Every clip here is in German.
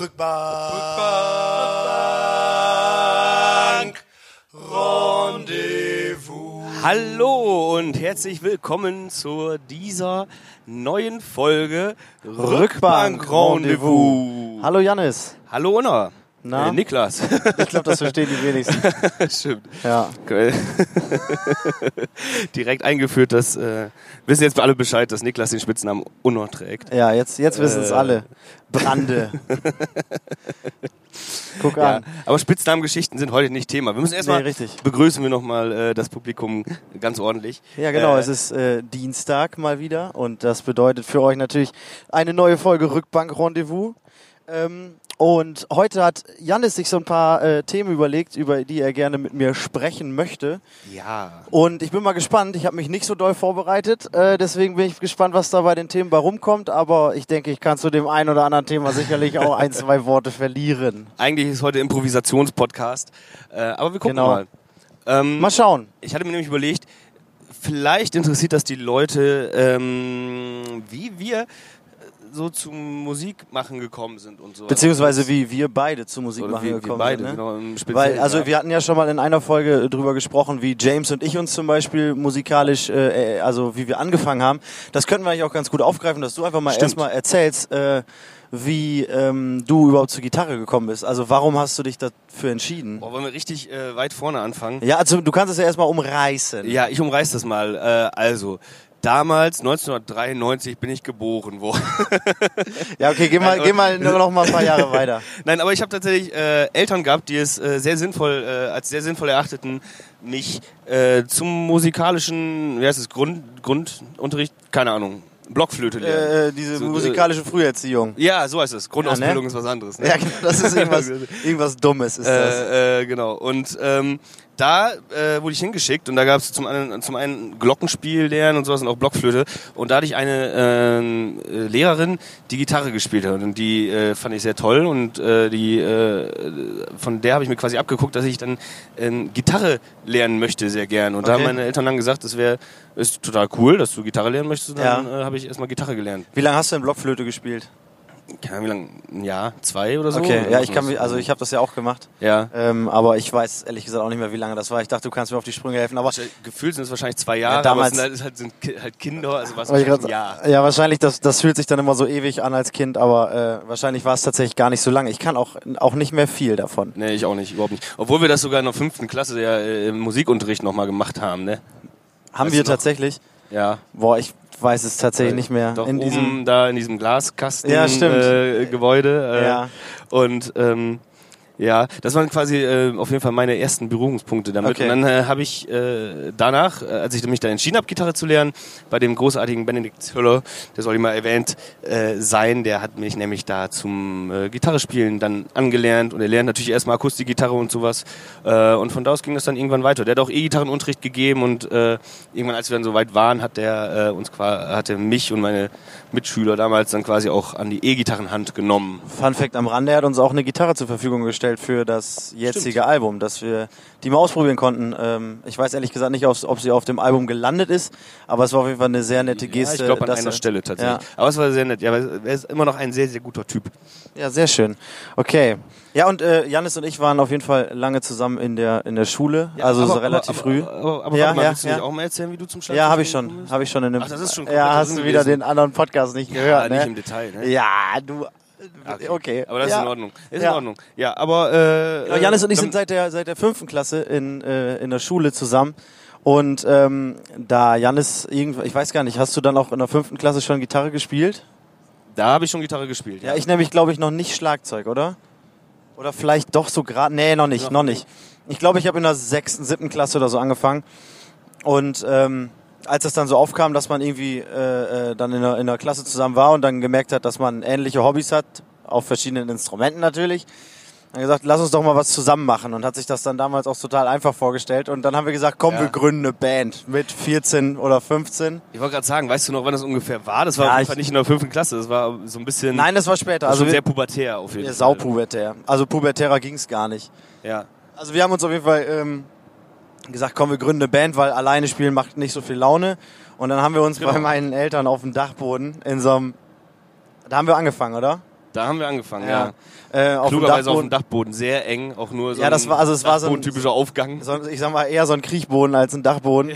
Rückbank. Rendezvous. Hallo und herzlich willkommen zu dieser neuen Folge Rückbank Rendezvous. Hallo Jannis. Hallo Unna. Na? Äh, Niklas. Ich glaube, das verstehen die wenigsten. Stimmt. Ja. Geil. Direkt eingeführt, dass äh, wissen jetzt alle Bescheid, dass Niklas den Spitznamen Unna trägt. Ja, jetzt, jetzt wissen es Äh. alle. Brande. Guck Ja, an. aber Spitznamengeschichten sind heute nicht Thema. Wir müssen erstmal Nee, richtig. begrüßen wir nochmal äh, das Publikum ganz ordentlich. Ja, genau. Äh, es ist äh, Dienstag mal wieder und das bedeutet für euch natürlich eine neue Folge Rückbank Rendezvous. Ähm, und heute hat Jannis sich so ein paar äh, Themen überlegt, über die er gerne mit mir sprechen möchte. ja. Und ich bin mal gespannt. Ich habe mich nicht so doll vorbereitet. Äh, deswegen bin ich gespannt, was da bei den Themen bei rumkommt. Aber ich denke, ich kann zu dem einen oder anderen Thema sicherlich auch ein, zwei Worte verlieren. Eigentlich ist heute Improvisationspodcast, äh, aber wir gucken Genau. mal. Ähm, Mal schauen. ich hatte mir nämlich überlegt, vielleicht interessiert das die Leute, ähm, wie wir so zum Musikmachen gekommen sind und so. Beziehungsweise wie wir beide zu Musik Oder machen wie, wir gekommen beide, sind. Ne? genau. Im Weil, also ja. wir hatten ja schon mal in einer Folge drüber gesprochen, wie James und ich uns zum Beispiel musikalisch, äh, äh, also wie wir angefangen haben. Das könnten wir eigentlich auch ganz gut aufgreifen, dass du einfach mal erstmal erzählst, äh, wie ähm, du überhaupt zur Gitarre gekommen bist. Also warum hast du dich dafür entschieden? Boah, wollen wir richtig äh, weit vorne anfangen? Ja, also du kannst es ja erstmal umreißen. Ja, ich umreiß das mal. Äh, also, damals, 1993, bin ich geboren worden. Ja, okay, geh mal, Nein, geh mal nur noch mal ein paar Jahre weiter. Nein, aber ich habe tatsächlich äh, Eltern gehabt, die es äh, sehr sinnvoll, äh, als sehr sinnvoll erachteten, mich äh, zum musikalischen, wie heißt es, Grund, Grundunterricht, keine Ahnung, Blockflöte lernen. Äh, diese So, äh, musikalische Früherziehung. ja, so heißt es. Grundausbildung Ja, ist was anderes. Ne? Ja, genau, das ist irgendwas, irgendwas Dummes ist das. Äh, äh, genau. Und ähm, da äh, wurde ich hingeschickt und da gab es zum einen, zum einen Glockenspiel lernen und sowas und auch Blockflöte. Und da hatte ich eine ähm, äh, Lehrerin, die Gitarre gespielt hat und die äh, fand ich sehr toll und äh, die äh, von der habe ich mir quasi abgeguckt, dass ich dann ähm, Gitarre lernen möchte sehr gern. Und da haben Okay. meine Eltern dann gesagt, das wäre ist total cool, dass du Gitarre lernen möchtest. Und dann Ja. äh, habe ich erstmal Gitarre gelernt. Wie lange hast du denn Blockflöte gespielt? Keine Ahnung, wie lange? Ein Jahr, zwei oder so? Okay, Oder ja, ich kann mich, also ich habe das ja auch gemacht. Ja. Ähm, aber ich weiß ehrlich gesagt auch nicht mehr, wie lange das war. Ich dachte, du kannst mir auf die Sprünge helfen. Aber Gefühlt sind es wahrscheinlich zwei Jahre, damals- aber es sind halt, sind halt, sind halt Kinder, also was ein Jahr. ja, wahrscheinlich, das, das fühlt sich dann immer so ewig an als Kind, aber äh, wahrscheinlich war es tatsächlich gar nicht so lange. Ich kann auch, auch nicht mehr viel davon. Nee, ich auch nicht, überhaupt nicht. Obwohl wir das sogar in der fünften Klasse ja äh, im Musikunterricht nochmal gemacht haben, ne? Haben Weißt wir tatsächlich? Ja. Boah, ich weiß es tatsächlich nicht mehr. Doch in oben diesem, da in diesem Glaskasten Ja, äh, Gebäude. Äh, Ja. Und ähm, ja, das waren quasi äh, auf jeden Fall meine ersten Berührungspunkte damit. Okay. Und dann äh, habe ich äh, danach, äh, als ich mich da entschieden habe, Gitarre zu lernen, bei dem großartigen Benedikt Zöller, der soll immer erwähnt äh, sein, der hat mich nämlich da zum äh, Gitarrespielen dann angelernt und er lernt natürlich erstmal Akustikgitarre und sowas. Äh, und von da aus ging das dann irgendwann weiter. Der hat auch E-Gitarrenunterricht gegeben und äh, irgendwann, als wir dann so weit waren, hat der äh, uns qua- hat er mich und meine Mitschüler damals dann quasi auch an die E-Gitarrenhand genommen. Fun Fact am Rande, er hat uns auch eine Gitarre zur Verfügung gestellt für das jetzige Album, dass wir die mal ausprobieren konnten. Ähm, ich weiß ehrlich gesagt nicht, ob sie auf dem Album gelandet ist, aber es war auf jeden Fall eine sehr nette Geste. ja, ich glaube an einer er- Stelle tatsächlich. Ja. Aber es war sehr nett. Ja, aber er ist immer noch ein sehr, sehr guter Typ. Ja, sehr schön. Okay. Ja, und äh, Janis und ich waren auf jeden Fall lange zusammen in der in der Schule, also so relativ aber, früh. Aber, aber, aber Ja, mal, ja, willst du ja. auch mal erzählen, wie du zum Schlag ja, habe ich schon, habe ich schon in dem. Ach, das ist schon Ja, hast du wieder den anderen Podcast nicht Ja, gehört, nicht ne? im Detail. Ne? Ja, du. Okay. Aber das ja. ist in Ordnung. Ist Ja. in Ordnung. Ja, aber äh, Genau, Janis und ich sind seit der, seit der fünften Klasse in, äh, in der Schule zusammen. Und ähm, da Janis, ich weiß gar nicht, hast du dann auch in der fünften Klasse schon Gitarre gespielt? da habe ich schon Gitarre gespielt. Ja, ich nämlich, glaube ich, noch nicht Schlagzeug, oder? Oder vielleicht doch so gerade. Nee, noch nicht, Noch noch nicht. Ich glaube, ich habe in der sechsten, siebten Klasse oder so angefangen. Und ähm, als es dann so aufkam, dass man irgendwie äh, äh, dann in der, in der Klasse zusammen war und dann gemerkt hat, dass man ähnliche Hobbys hat, auf verschiedenen Instrumenten natürlich, dann gesagt, lass uns doch mal was zusammen machen und hat sich das dann damals auch total einfach vorgestellt und dann haben wir gesagt, komm, Ja. wir gründen eine Band mit 14 oder 15. Ich wollte gerade sagen, weißt du noch, wann das ungefähr war? Das war Ja, auf jeden ich- Fall nicht in der fünften Klasse. Das war so ein bisschen. Nein, das war später. also sehr pubertär auf jeden Fall. saupubertär. Also pubertärer ging's gar nicht. Ja. Also wir haben uns auf jeden Fall ähm, gesagt, komm, wir gründen eine Band, weil alleine spielen macht nicht so viel Laune. Und dann haben wir uns Genau. bei meinen Eltern auf dem Dachboden in so einem... Da haben wir angefangen, oder? Da haben wir angefangen, ja. Äh, auf Klugerweise auf Dachboden. dem Dachboden, sehr eng, auch nur so Ja, das ein war- also es war so ein- Dachboden-typischer Aufgang. So, ich sag mal eher so ein Kriechboden als ein Dachboden.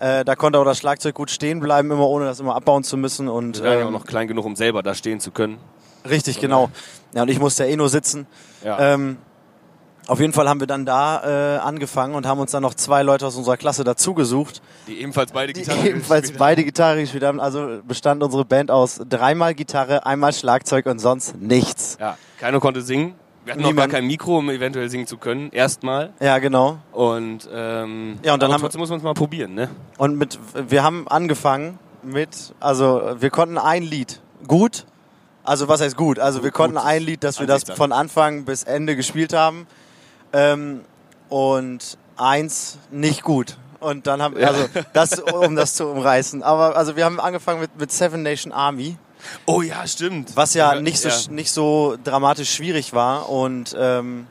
Äh, da konnte auch das Schlagzeug gut stehen bleiben, immer ohne das immer abbauen zu müssen. Und ja ähm, auch noch klein genug, um selber da stehen zu können. richtig, genau. Ja, und ich musste ja eh nur sitzen. Ja. Ähm, auf jeden Fall haben wir dann da äh, angefangen und haben uns dann noch zwei Leute aus unserer Klasse dazugesucht, die ebenfalls beide die Gitarre ebenfalls gespielt beide Gitarre gespielt haben. Also bestand unsere Band aus dreimal Gitarre, einmal Schlagzeug und sonst nichts. Ja, keiner konnte singen. Wir hatten noch Niemand. gar kein Mikro, um eventuell singen zu können. Erstmal. Ja, genau. Und, ähm, Ja, und dann haben wir- trotzdem muss man es mal probieren, ne? Und mit, wir haben angefangen mit, also wir konnten ein Lied gut, also was heißt gut? Also wir konnten ein Lied, dass wir das von Anfang bis Ende gespielt haben ähm, und eins nicht gut. Und dann haben, also das, um das zu umreißen. Aber also wir haben angefangen mit, mit Seven Nation Army, Oh ja, stimmt. was ja nicht so, Ja. nicht so dramatisch schwierig war und ähm,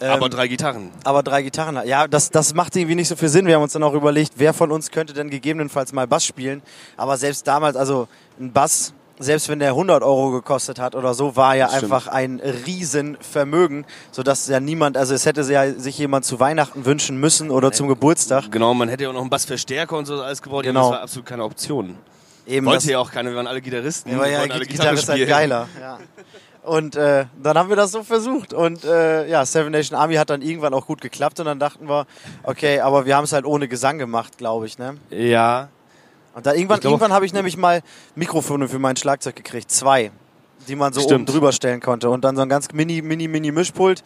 ähm, Aber drei Gitarren. aber drei Gitarren. Ja, das, das macht irgendwie nicht so viel Sinn. Wir haben uns dann auch überlegt, wer von uns könnte denn gegebenenfalls mal Bass spielen. Aber selbst damals, also ein Bass, selbst wenn der 100 Euro gekostet hat oder so, war ja Stimmt. einfach ein Riesenvermögen, sodass ja niemand, also es hätte ja sich jemand zu Weihnachten wünschen müssen oder zum Geburtstag. Genau, man hätte ja auch noch einen Bassverstärker und so alles gebaut. Ja, Genau. Das war absolut keine Option. Eben Wollte ja auch keiner, wir waren alle Gitarristen. Ja, ja, alle Gitarre ist halt geiler. Ja. Und äh, dann haben wir das so versucht. Und äh, ja, Seven Nation Army hat dann irgendwann auch gut geklappt. Und dann dachten wir, okay, aber wir haben es halt ohne Gesang gemacht, glaube ich. Ne? Ja, Und dann irgendwann, glaub- irgendwann habe ich nämlich mal Mikrofone für mein Schlagzeug gekriegt. Zwei, die man so Stimmt. oben drüber stellen konnte. Und dann so ein ganz mini, mini, mini Mischpult.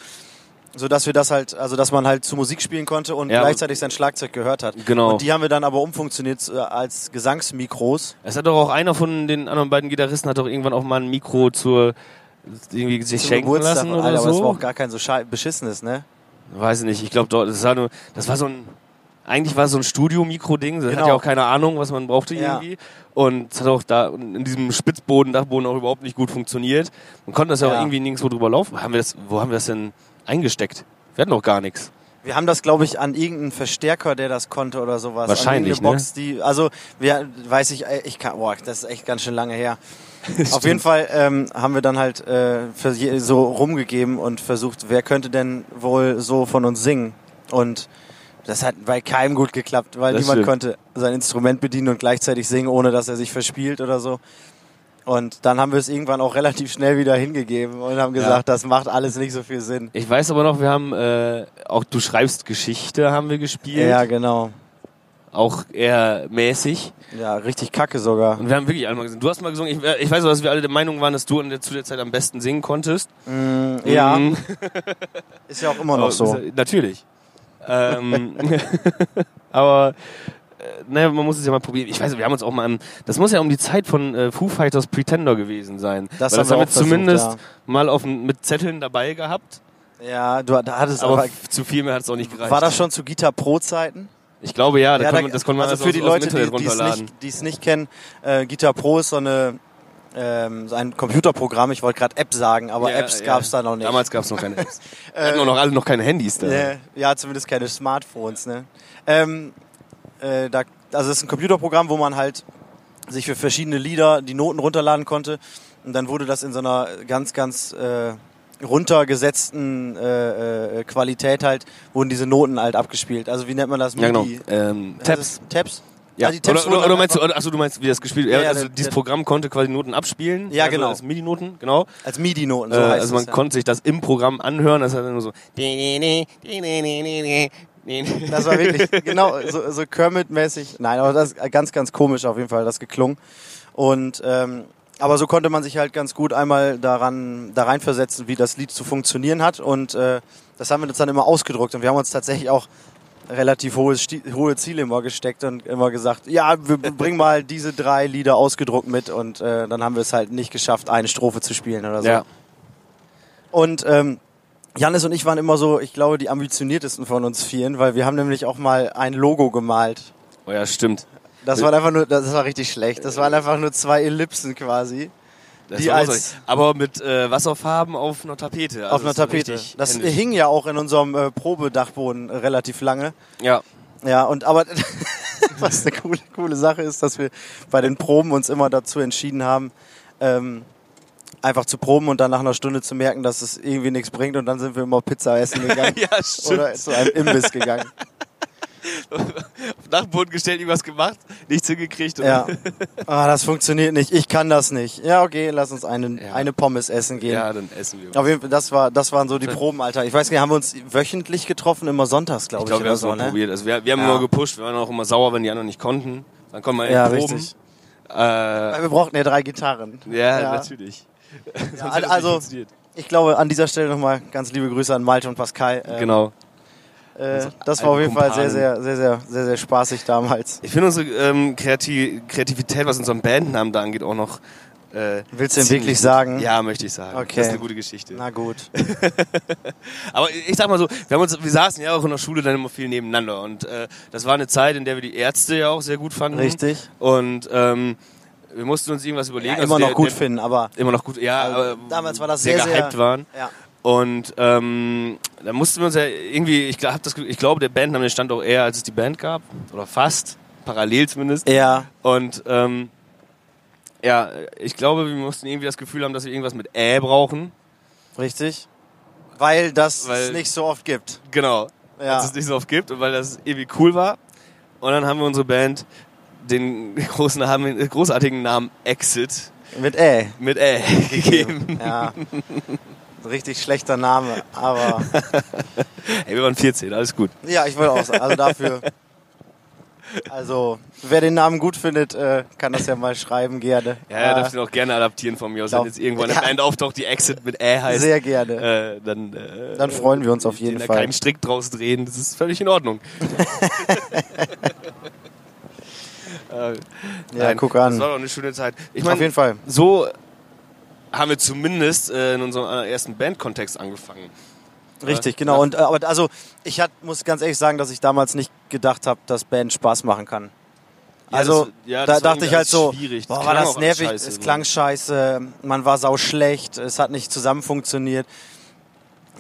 So dass wir das halt, also dass man halt zu Musik spielen konnte und Ja, gleichzeitig sein Schlagzeug gehört hat. Genau. Und die haben wir dann aber umfunktioniert äh, als Gesangsmikros. Es hat doch auch einer von den anderen beiden Gitarristen hat doch irgendwann auch mal ein Mikro zur irgendwie sich zum schenken Geburtstag. lassen oder Alter, aber das war so. auch gar kein so beschissenes, ne? Weiß ich nicht. Ich glaube das war nur, das war so ein, eigentlich war es so ein Studio-Mikro-Ding. Das hat Genau. ja auch keine Ahnung, was man brauchte Ja. irgendwie. Und es hat auch da in diesem Spitzboden, Dachboden auch überhaupt nicht gut funktioniert. Man konnte das ja, Ja. auch irgendwie nirgendwo drüber laufen. Haben wir das, wo haben wir das denn eingesteckt? Wir hatten noch gar nichts. Wir haben das, glaube ich, an irgendeinen Verstärker, der das konnte oder sowas. Wahrscheinlich, an irgendeine Box, die, also, wir, weiß ich, äh, ich kann, boah, das ist echt ganz schön lange her. Auf jeden Fall ähm, haben wir dann halt äh, so rumgegeben und versucht, wer könnte denn wohl so von uns singen. Und das hat bei keinem gut geklappt, weil Das niemand stimmt. konnte sein Instrument bedienen und gleichzeitig singen, ohne dass er sich verspielt oder so. Und dann haben wir es irgendwann auch relativ schnell wieder hingegeben und haben gesagt, das macht alles nicht so viel Sinn. Ich weiß aber noch, wir haben äh, auch Du schreibst Geschichte haben wir gespielt. Ja, genau. Auch eher mäßig. Ja, richtig kacke sogar. Und wir haben wirklich alle mal gesungen. Du hast mal gesungen. Ich, ich weiß auch, dass wir alle der Meinung waren, dass du der, zu der Zeit am besten singen konntest. Ja, Mhm. ist ja auch immer noch so. Natürlich. Ähm, aber äh, naja, man muss es ja mal probieren. Ich weiß, wir haben uns auch mal am, das muss ja um die Zeit von äh, Foo Fighters Pretender gewesen sein. Das haben das wir haben wir versucht, zumindest ja. mal auf, mit Zetteln dabei gehabt. Ja, du da hattest Aber aber. zu viel mehr hat es auch nicht gereicht. War das schon zu Guitar Pro Zeiten? Ich glaube ja, da ja, kann man, das konnte man also also für die Leute, die es nicht, nicht kennen, äh, Guitar Pro ist so eine ähm, so ein Computerprogramm. Ich wollte gerade App sagen, aber Ja, Apps ja. gab's da noch nicht. Damals gab es noch keine Apps. Wir hatten auch noch alle noch keine Handys da. Äh, ja, zumindest keine Smartphones. Ne? Ähm, äh, da, also es ist ein Computerprogramm, wo man halt sich für verschiedene Lieder die Noten runterladen konnte. Und dann wurde das in so einer ganz, ganz äh, runtergesetzten äh, äh, Qualität halt, wurden diese Noten halt abgespielt. Also wie nennt man das? Ja, genau. Ähm, Das Tabs. Tabs? Ja, die Tabs oder, oder, oder meinst du, achso, du meinst, wie das gespielt Ja, ja, ja, Also der- dieses der- Programm konnte quasi Noten abspielen. Ja, also genau. Als MIDI-Noten, genau. als MIDI-Noten, so äh, heißt also man ja. konnte sich das im Programm anhören. Das hat dann nur so. Das war wirklich genau so, so Kermit-mäßig. Nein, aber das ist ganz, ganz komisch auf jeden Fall, das geklungen. Und ähm, aber so konnte man sich halt ganz gut einmal daran da reinversetzen, wie das Lied zu funktionieren hat. Und äh, das haben wir uns dann immer ausgedruckt. Und wir haben uns tatsächlich auch relativ hohe, Sti hohe Ziele immer gesteckt und immer gesagt, ja, wir bringen mal diese drei Lieder ausgedruckt mit. Und äh, dann haben wir es halt nicht geschafft, eine Strophe zu spielen oder so. Ja. Und ähm, Janis und ich waren immer so, ich glaube, die ambitioniertesten von uns vieren, weil wir haben nämlich auch mal ein Logo gemalt. Oh ja, stimmt. Das war einfach nur, das war richtig schlecht. Das waren einfach nur zwei Ellipsen quasi Die als-. Aber mit äh, Wasserfarben auf einer Tapete. Also auf einer Tapete. Das händisch. hing ja auch in unserem äh, Probedachboden relativ lange. Ja. Ja, und aber was eine coole, coole Sache ist, dass wir bei den Proben uns immer dazu entschieden haben, ähm, einfach zu proben und dann nach einer Stunde zu merken, dass es irgendwie nichts bringt und dann sind wir immer Pizza essen gegangen ja, oder zu einem Imbiss gegangen. Auf Dachboden gestellt, irgendwas gemacht, nichts hingekriegt. Ja. Ah, das funktioniert nicht. Ich kann das nicht. Ja, okay, lass uns eine, Ja. eine Pommes essen gehen. ja, dann essen wir. Auf jeden Fall, das war, das waren so die Proben, Alter. Ich weiß nicht, haben wir uns wöchentlich getroffen, immer sonntags, glaube Ich ich, glaube, wir haben es so, mal ne? probiert. Also wir, wir haben Ja. immer gepusht, wir waren auch immer sauer, wenn die anderen nicht konnten. Dann konnten wir Ja, proben. richtig. Äh, wir brauchten ja drei Gitarren. ja, Ja. natürlich. Ja, also, ich glaube, an dieser Stelle nochmal ganz liebe Grüße an Malte und Pascal. Ähm, genau. Äh, Unsere das war auf jeden Fall sehr, sehr, sehr, sehr, sehr, sehr spaßig damals. Ich finde unsere ähm, Kreati Kreativität, was unseren Bandnamen da angeht, auch noch. Äh, Willst du denn wirklich gut. sagen? Ja, möchte ich sagen. Okay. Das ist eine gute Geschichte. Na gut. Aber ich sag mal so, wir, haben uns, wir saßen ja auch in der Schule dann immer viel nebeneinander. Und äh, das war eine Zeit, in der wir die Ärzte ja auch sehr gut fanden. Richtig. Und ähm, wir mussten uns irgendwas überlegen. Ja, Also immer noch der- gut der, finden, aber Immer noch gut, ja. Also, damals war das sehr, sehr, sehr- gehypt waren. ja. Und ähm, da mussten wir uns ja irgendwie, ich, glaub, das, ich glaube, der Bandname stand auch eher, als es die Band gab. Oder fast. Parallel zumindest. Ja, Und ähm, ja, ich glaube, wir mussten irgendwie das Gefühl haben, dass wir irgendwas mit Ä brauchen. richtig. Weil das Weil- es nicht so oft gibt. Genau. Ja. Dass es nicht so oft gibt und weil das irgendwie cool war. Und dann haben wir unsere Band den großen großartigen Namen Exit Mit Ä. mit Ä gegeben. Ja. Richtig schlechter Name, aber Hey, wir waren 14, alles gut. ja, ich wollte auch sagen, also dafür. Also, wer den Namen gut findet, äh, kann das ja mal schreiben, gerne. Ja, er Äh, darf den auch gerne adaptieren von mir aus. Wenn jetzt irgendwann Ja. Band auftaucht, die Exit mit Ä heißt, Sehr gerne. äh, dann, äh, Dann freuen wir uns auf den jeden da Fall. keinen Strick draus drehen. Das ist völlig in Ordnung. äh, Ja, guck an. Das war doch eine schöne Zeit. Ich Auf meine, jeden Fall. so haben wir zumindest äh, in unserem ersten Bandkontext angefangen. Richtig, Ja. genau. Und äh, aber also ich hat, muss ganz ehrlich sagen, dass ich damals nicht gedacht habe, dass Band Spaß machen kann. Ja, Also das- ja, da das war dachte ich halt so, schwierig. boah, war das nervig, scheiße, es klang scheiße, man war sau schlecht, es hat nicht zusammen funktioniert.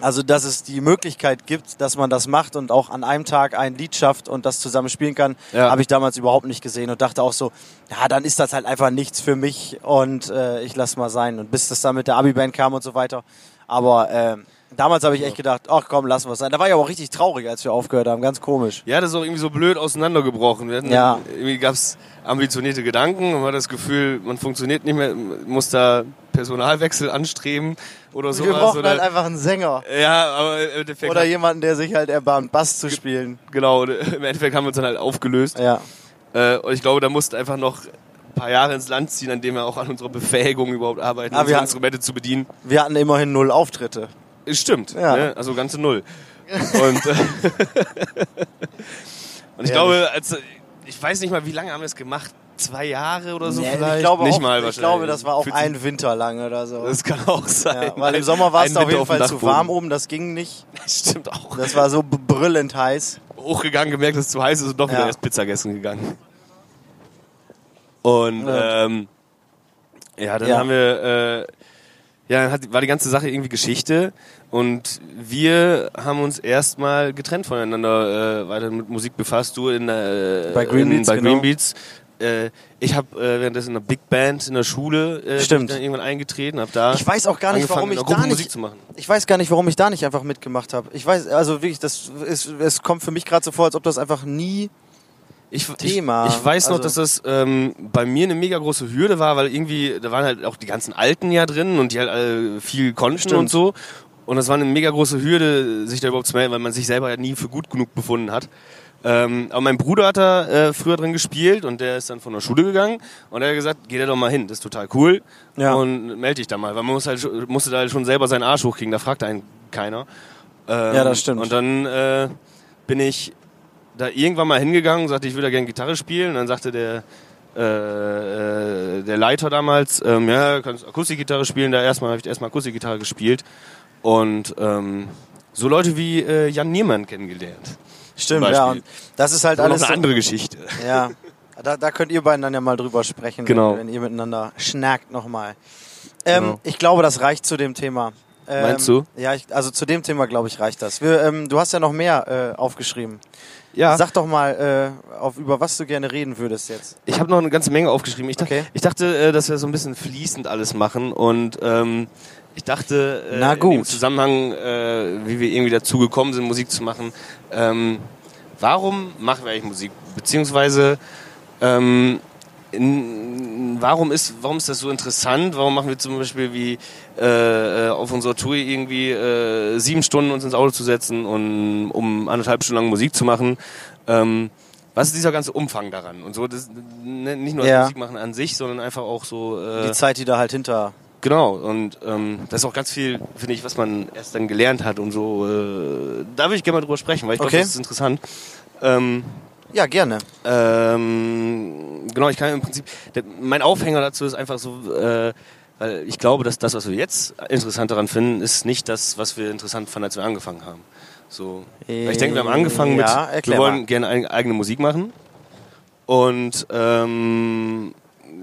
Also, dass es die Möglichkeit gibt, dass man das macht und auch an einem Tag ein Lied schafft und das zusammen spielen kann, Ja. habe ich damals überhaupt nicht gesehen und dachte auch so, ja, dann ist das halt einfach nichts für mich und äh, ich lass mal sein. Und bis das dann mit der Abi-Band kam und so weiter. Aber äh, damals habe ich echt gedacht, ach komm, lassen wir es sein. Da war ich aber auch richtig traurig, als wir aufgehört haben, ganz komisch. Ja, das ist auch irgendwie so blöd auseinandergebrochen. Wir Ja. Irgendwie gab es ambitionierte Gedanken und man hat das Gefühl, man funktioniert nicht mehr, muss da Personalwechsel anstreben oder sowas. wir brauchen oder, halt einfach einen Sänger. ja, aber im Endeffekt, Oder jemanden, der sich halt erbarmt, Bass zu spielen. genau, im Endeffekt haben wir uns dann halt aufgelöst. Ja. Äh, und ich glaube, da musste einfach noch ein paar Jahre ins Land ziehen, an dem wir auch an unserer Befähigung überhaupt arbeiten, Ah, unsere hatten- Instrumente zu bedienen. Wir hatten immerhin null Auftritte. Es Stimmt, Ja. ne? also ganze Null. Und, äh, und ich Ehrlich. glaube, als, ich weiß nicht mal, wie lange haben wir es gemacht? Zwei Jahre oder so Nee, vielleicht? ich glaube, nicht auch, mal ich glaube, das war auch ein Winter lang oder so. Das kann auch sein. Ja, weil im Sommer war es auf jeden Fall dem zu Dachboden. warm oben, das ging nicht. Stimmt auch. Das war so brüllend heiß. Hochgegangen, gemerkt, dass es zu heiß ist und doch wieder Ja. erst Pizza essen gegangen. Und Ja. ähm, ja, dann Ja. haben wir, äh, ja, dann hat, war die ganze Sache irgendwie Geschichte und wir haben uns erstmal getrennt voneinander äh, weiter mit Musik befasst. Du in, äh, Bei Green in, Beats, bei genau. Beats. Äh, ich habe äh, währenddessen in einer Big Band in der Schule äh, Stimmt. dann irgendwann eingetreten, habe da Ich weiß auch gar nicht, warum ich da Musik nicht, zu machen. ich weiß gar nicht, warum ich da nicht einfach mitgemacht habe. Ich weiß, also wirklich, das ist, es kommt für mich gerade so vor, als ob das einfach nie, Ich, Thema. Ich, ich weiß noch, Also- dass das ähm, bei mir eine mega große Hürde war, weil irgendwie, da waren halt auch die ganzen Alten ja drin und die halt alle viel konnten Stimmt. und so. Und das war eine mega große Hürde, sich da überhaupt zu melden, weil man sich selber ja nie für gut genug befunden hat. Ähm, aber mein Bruder hat da äh, früher drin gespielt und der ist dann von der Schule gegangen und er hat gesagt, geh da doch mal hin, das ist total cool Ja. und melde dich da mal, weil man muss halt, musste da halt schon selber seinen Arsch hochkriegen, da fragt einen keiner. Ähm, Ja, das stimmt. Und dann äh, bin ich da irgendwann mal hingegangen und sagte, ich würde da gerne Gitarre spielen. Und dann sagte der, äh, äh, der Leiter damals, ähm, ja, du kannst Akustikgitarre spielen. Da erstmal habe ich erstmal Akustikgitarre gespielt. Und ähm, so Leute wie äh, Jan Niemann kennengelernt. Stimmt, ja. Und das ist halt Das ist alles noch so, eine andere Geschichte. ja. Da, da könnt ihr beiden dann ja mal drüber sprechen, Genau. wenn, wenn ihr miteinander schnackt nochmal. Ähm, Genau. Ich glaube, das reicht zu dem Thema. Ähm, Meinst du? Ja, ich, also zu dem Thema, glaube ich, reicht das. Wir, ähm, du hast ja noch mehr äh, aufgeschrieben. Ja. Sag doch mal, äh, auf, über was du gerne reden würdest jetzt. Ich habe noch eine ganze Menge aufgeschrieben. Ich, Okay. ich dachte, äh, dass wir so ein bisschen fließend alles machen und ähm, ich dachte, äh, gut. Zusammenhang, äh, wie wir irgendwie dazu gekommen sind, Musik zu machen, ähm, warum machen wir eigentlich Musik? Beziehungsweise, ähm, in, warum, ist, warum ist das so interessant? Warum machen wir zum Beispiel wie äh, äh, auf unserer Tour irgendwie äh, sieben Stunden uns ins Auto zu setzen und um anderthalb Stunden lang Musik zu machen? Ähm, was ist dieser ganze Umfang daran? Und so, das, nicht nur das Ja. Musik machen an sich, sondern einfach auch so. Äh, Die Zeit, die da halt hinter. Genau, und ähm, das ist auch ganz viel, finde ich, was man erst dann gelernt hat und so. Äh, da würde ich gerne mal drüber sprechen, weil ich glaube, Okay. das ist interessant. Ähm, Ja, gerne. ähm, genau, ich kann im Prinzip, der, mein Aufhänger dazu ist einfach so, äh, weil ich glaube, dass das, was wir jetzt interessant daran finden, ist nicht das, was wir interessant fanden, als wir angefangen haben. So, weil ich denke, wir haben angefangen mit, Ja, wir erklär wollen mal. gerne eig- eigene Musik machen und ähm,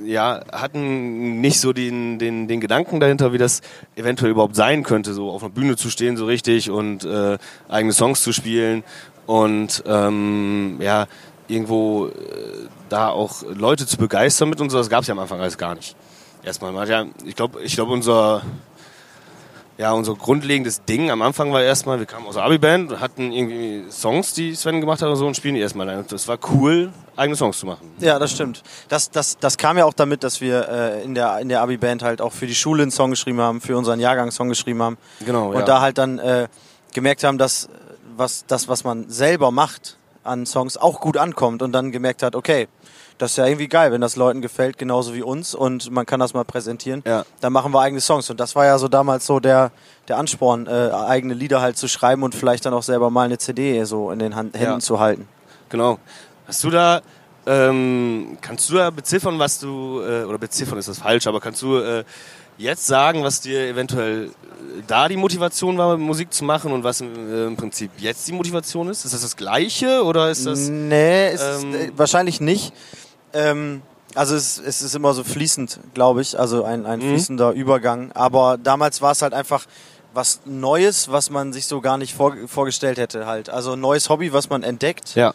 ja, hatten nicht so den, den, den Gedanken dahinter, wie das eventuell überhaupt sein könnte, so auf einer Bühne zu stehen so richtig und äh, eigene Songs zu spielen und ähm, ja, irgendwo äh, da auch Leute zu begeistern mit und so, das gab es ja am Anfang alles gar nicht. Erstmal, ja, ich glaube, ich glaube unser ja, unser grundlegendes Ding am Anfang war erstmal, wir kamen aus der Abi-Band, und hatten irgendwie Songs, die Sven gemacht hat und so und spielen die erstmal. ein. Das war cool, eigene Songs zu machen. Ja, das stimmt. Das, das, das kam ja auch damit, dass wir äh, in der, in der Abi-Band halt auch für die Schule einen Song geschrieben haben, für unseren Jahrgang einen Song geschrieben haben. Genau, Und da halt dann äh, gemerkt haben, dass was, das, was man selber macht an Songs, auch gut ankommt. Und dann gemerkt hat, okay, das ist ja irgendwie geil, wenn das Leuten gefällt, genauso wie uns. Und man kann das mal präsentieren. Ja. Dann machen wir eigene Songs. Und das war ja so damals so der, der Ansporn, äh, eigene Lieder halt zu schreiben und vielleicht dann auch selber mal eine CD so in den Hand, Händen Ja. zu halten. Genau. Hast du da, ähm, kannst du da beziffern, was du, äh, oder beziffern ist das falsch, aber kannst du äh, jetzt sagen, was dir eventuell äh, da die Motivation war, Musik zu machen und was äh, im Prinzip jetzt die Motivation ist? Ist das das Gleiche oder ist das... Nee, ist, ähm, äh, wahrscheinlich nicht. Ähm, also es, es ist immer so fließend, glaube ich, also ein, ein Mhm. fließender Übergang. Aber damals war es halt einfach was Neues, was man sich so gar nicht vor, vorgestellt hätte halt. Also ein neues Hobby, was man entdeckt, Ja.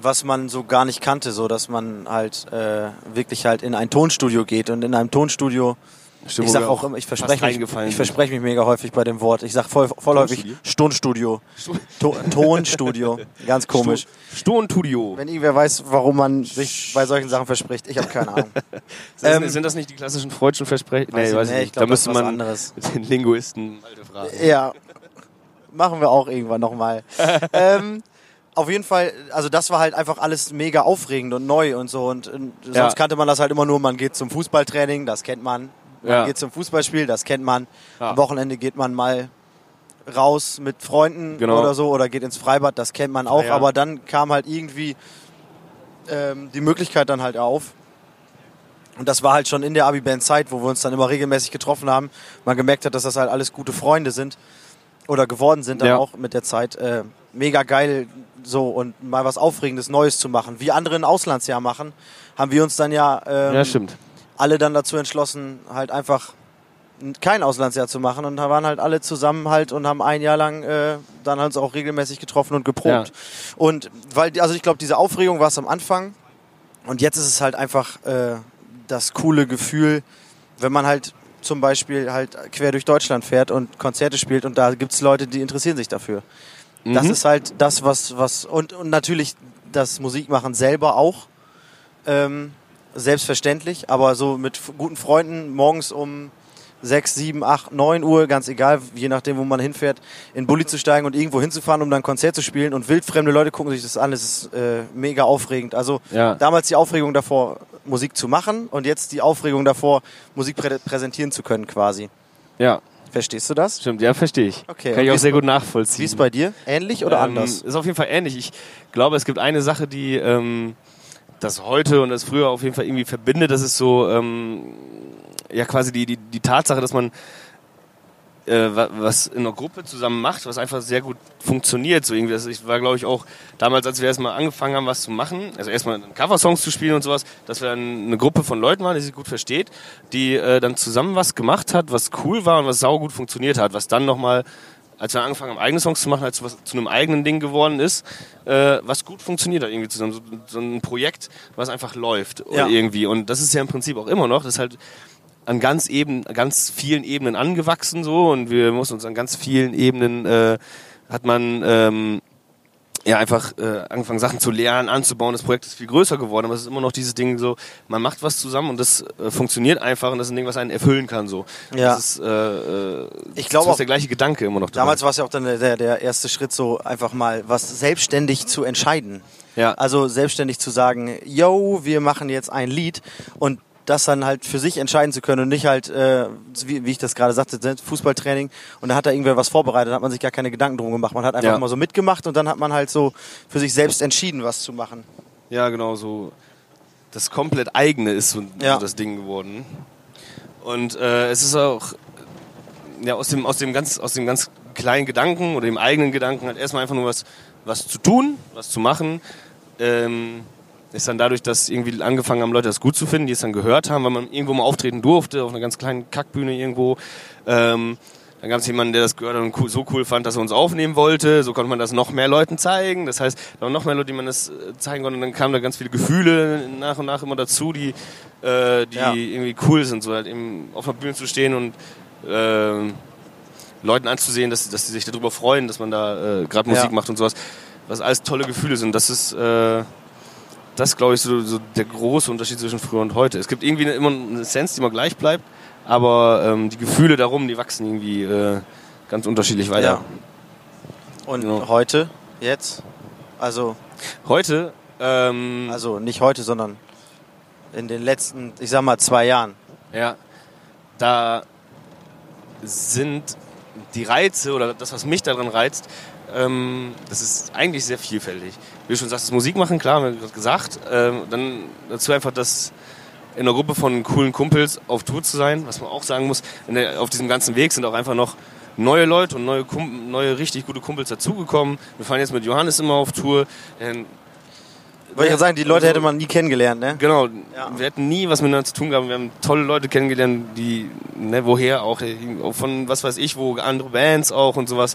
was man so gar nicht kannte, so dass man halt äh, wirklich halt in ein Tonstudio geht und in einem Tonstudio Stimmt, ich sag auch immer, ich verspreche mich, ich verspreche mich mega häufig bei dem Wort. Ich sag voll, voll häufig Stonstudio. To Tonstudio. Ganz komisch. Stonstudio. Wenn irgendwer weiß, warum man sich bei solchen Sachen verspricht, ich habe keine Ahnung. Sind, Ähm, sind das nicht die klassischen freudschen Versprechen? Weiß ich weiß nicht, ich glaub, da müsste was man anderes. mit den Linguisten alte Fragen. Ja, machen wir auch irgendwann nochmal. ähm, auf jeden Fall, also das war halt einfach alles mega aufregend und neu und so. Und, und sonst Ja. kannte man das halt immer nur, man geht zum Fußballtraining, das kennt man. Man Ja. geht zum Fußballspiel, das kennt man. Ja. Am Wochenende geht man mal raus mit Freunden Genau. oder so oder geht ins Freibad, das kennt man auch. Ja. Aber dann kam halt irgendwie ähm, die Möglichkeit dann halt auf. Und das war halt schon in der Abi-Band-Zeit, wo wir uns dann immer regelmäßig getroffen haben. Man gemerkt hat, dass das halt alles gute Freunde sind oder geworden sind dann auch mit der Zeit. Äh, mega geil so und mal was Aufregendes, Neues zu machen. Wie andere ein Auslandsjahr machen, haben wir uns dann ja, ähm, Ja, stimmt. Alle dann dazu entschlossen, halt einfach kein Auslandsjahr zu machen und da waren halt alle zusammen halt und haben ein Jahr lang äh, dann halt auch regelmäßig getroffen und geprobt. Ja. Und weil, also ich glaube, diese Aufregung war es am Anfang und jetzt ist es halt einfach äh, das coole Gefühl, wenn man halt zum Beispiel halt quer durch Deutschland fährt und Konzerte spielt und da gibt es Leute, die interessieren sich dafür. Das Mhm. ist halt das, was, was und, und natürlich das Musikmachen selber auch. Ähm, selbstverständlich, aber so mit guten Freunden morgens um 6, 7, 8, 9 Uhr, ganz egal, je nachdem, wo man hinfährt, in Bulli zu steigen und irgendwo hinzufahren, um dann ein Konzert zu spielen und wildfremde Leute gucken sich das an, das ist äh, mega aufregend. Also Ja. damals die Aufregung davor, Musik zu machen und jetzt die Aufregung davor, Musik prä präsentieren zu können quasi. Ja, Verstehst du das? stimmt. Ja, verstehe ich. Okay, Kann ich auch sehr gut nachvollziehen. Wie ist bei dir? Ähnlich oder Ähm, anders? Ist auf jeden Fall ähnlich. Ich glaube, es gibt eine Sache, die ähm, das heute und das früher auf jeden Fall irgendwie verbindet. Das ist so, ähm, ja, quasi die, die, die Tatsache, dass man äh, was in einer Gruppe zusammen macht, was einfach sehr gut funktioniert. So irgendwie. Das war, glaube ich, auch damals, als wir erstmal angefangen haben, was zu machen, also erstmal Coversongs zu spielen und sowas, dass wir dann eine Gruppe von Leuten waren, die sich gut versteht, die äh, dann zusammen was gemacht hat, was cool war und was saugut funktioniert hat, was dann nochmal als wir angefangen haben, eigene Songs zu machen, als was zu einem eigenen Ding geworden ist, äh, was gut funktioniert hat irgendwie zusammen. So, so ein Projekt, was einfach läuft ja. irgendwie. Und das ist ja im Prinzip auch immer noch. Das ist halt an ganz eben, ganz vielen Ebenen angewachsen so und wir mussten uns an ganz vielen Ebenen äh, hat man ähm, ja einfach äh, angefangen Sachen zu lernen, anzubauen. Das Projekt ist viel größer geworden, aber es ist immer noch dieses Ding so, man macht was zusammen und das äh, funktioniert einfach und das ist ein Ding, was einen erfüllen kann so. Ja. Das ist, äh, äh ich glaube auch der gleiche Gedanke immer noch. Damals war es ja auch dann der, der erste Schritt so einfach mal was selbstständig zu entscheiden. Ja. Also selbstständig zu sagen, yo, wir machen jetzt ein Lied und das dann halt für sich entscheiden zu können und nicht halt, äh, wie, wie ich das gerade sagte, ne, Fußballtraining und da hat da irgendwer was vorbereitet, hat man sich gar keine Gedanken drum gemacht. Man hat einfach ja. mal so mitgemacht und dann hat man halt so für sich selbst entschieden, was zu machen. Ja, genau, so das komplett eigene ist so, ja. das Ding geworden. Und äh, es ist auch ja, aus, dem, aus, dem ganz, aus dem ganz kleinen Gedanken oder dem eigenen Gedanken halt erstmal einfach nur was, was zu tun, was zu machen. Ähm, ist dann dadurch, dass irgendwie angefangen haben, Leute das gut zu finden, die es dann gehört haben, weil man irgendwo mal auftreten durfte, auf einer ganz kleinen Kackbühne irgendwo. Ähm, dann gab es jemanden, der das gehört und so cool fand, dass er uns aufnehmen wollte. So konnte man das noch mehr Leuten zeigen. Das heißt, da waren noch mehr Leute, die man das äh, zeigen konnte. Und dann kamen da ganz viele Gefühle nach und nach immer dazu, die, äh, die ja. irgendwie cool sind. So halt eben auf einer Bühne zu stehen und äh, Leuten anzusehen, dass, dass sie sich darüber freuen, dass man da äh, gerade Musik ja. macht und sowas. Was alles tolle Gefühle sind. Das ist... Äh, das glaube ich, so, so, der große Unterschied zwischen früher und heute. Es gibt irgendwie immer eine Essenz, die immer gleich bleibt, aber ähm, die Gefühle darum, die wachsen irgendwie äh, ganz unterschiedlich weiter. Ja. Und genau. heute, jetzt, also heute, ähm, also nicht heute, sondern in den letzten, ich sag mal, zwei Jahren. Ja, da sind die Reize oder das, was mich daran reizt, ähm, das ist eigentlich sehr vielfältig. Wie du schon sagst, das Musik machen, klar, haben wir gerade gesagt. Ähm, dann dazu einfach das in einer Gruppe von coolen Kumpels auf Tour zu sein, was man auch sagen muss. Der, auf diesem ganzen Weg sind auch einfach noch neue Leute und neue, neue richtig gute Kumpels dazugekommen. Wir fahren jetzt mit Johannes immer auf Tour. Wollte ich sagen, die Leute also, hätte man nie kennengelernt, ne? Genau, ja. wir hätten nie was miteinander zu tun gehabt. Wir haben tolle Leute kennengelernt, die, ne, woher auch, von was weiß ich, wo andere Bands auch und sowas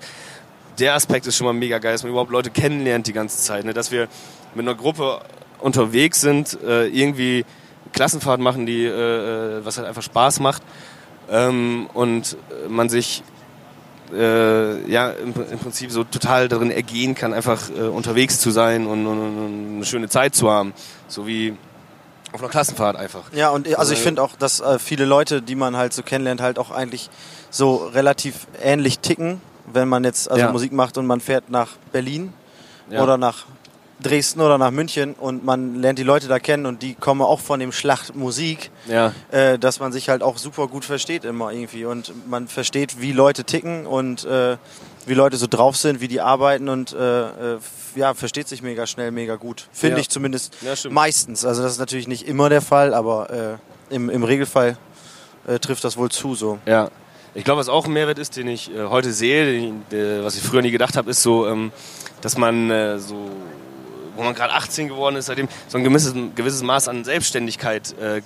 der Aspekt ist schon mal mega geil, dass man überhaupt Leute kennenlernt die ganze Zeit. Ne? Dass wir mit einer Gruppe unterwegs sind, äh, irgendwie Klassenfahrt machen, die, äh, äh, was halt einfach Spaß macht. Ähm, und man sich äh, ja im, im, Prinzip so total darin ergehen kann, einfach äh, unterwegs zu sein und, und, und, eine schöne Zeit zu haben. So wie auf einer Klassenfahrt einfach. Ja, und also ich finde auch, dass äh, viele Leute, die man halt so kennenlernt, halt auch eigentlich so relativ ähnlich ticken wenn man jetzt also ja. Musik macht und man fährt nach Berlin ja. oder nach Dresden oder nach München und man lernt die Leute da kennen und die kommen auch von dem Schlacht Musik, ja. äh, dass man sich halt auch super gut versteht immer irgendwie und man versteht, wie Leute ticken und äh, wie Leute so drauf sind, wie die arbeiten und äh, äh ja, versteht sich mega schnell, mega gut. Finde ja. ich zumindest meistens. Also das ist natürlich nicht immer der Fall, aber äh, im, im Regelfall äh, trifft das wohl zu so. Ja. Ich glaube, was auch ein Mehrwert ist, den ich äh, heute sehe, den, der, was ich früher nie gedacht habe, ist so, ähm, dass man äh, so, wo man gerade 18 geworden ist, seitdem so ein gewisses, gewisses Maß an Selbstständigkeit äh,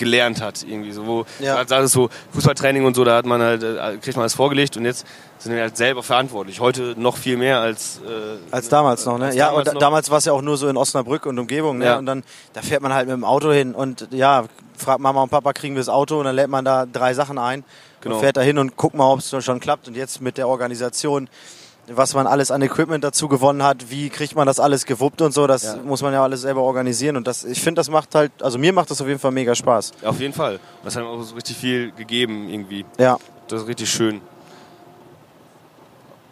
gelernt hat. Irgendwie so, wo ja. gerade so Fußballtraining und so, da hat man halt, äh, kriegt man alles vorgelegt und jetzt sind wir halt selber verantwortlich. Heute noch viel mehr als äh, als damals noch, ne? Als ja, damals und da, damals war es ja auch nur so in Osnabrück und Umgebung, ne? Ja. Und dann da fährt man halt mit dem Auto hin und ja, fragt Mama und Papa, kriegen wir das Auto und dann lädt man da drei Sachen ein genau. und fährt da hin und guckt mal, ob es schon klappt. Und jetzt mit der Organisation, was man alles an Equipment dazu gewonnen hat, wie kriegt man das alles gewuppt und so, das ja. muss man ja alles selber organisieren. Und das, ich finde, das macht halt, also mir macht das auf jeden Fall mega Spaß. Ja, auf jeden Fall. Das hat auch so richtig viel gegeben irgendwie. Ja. Das ist richtig schön.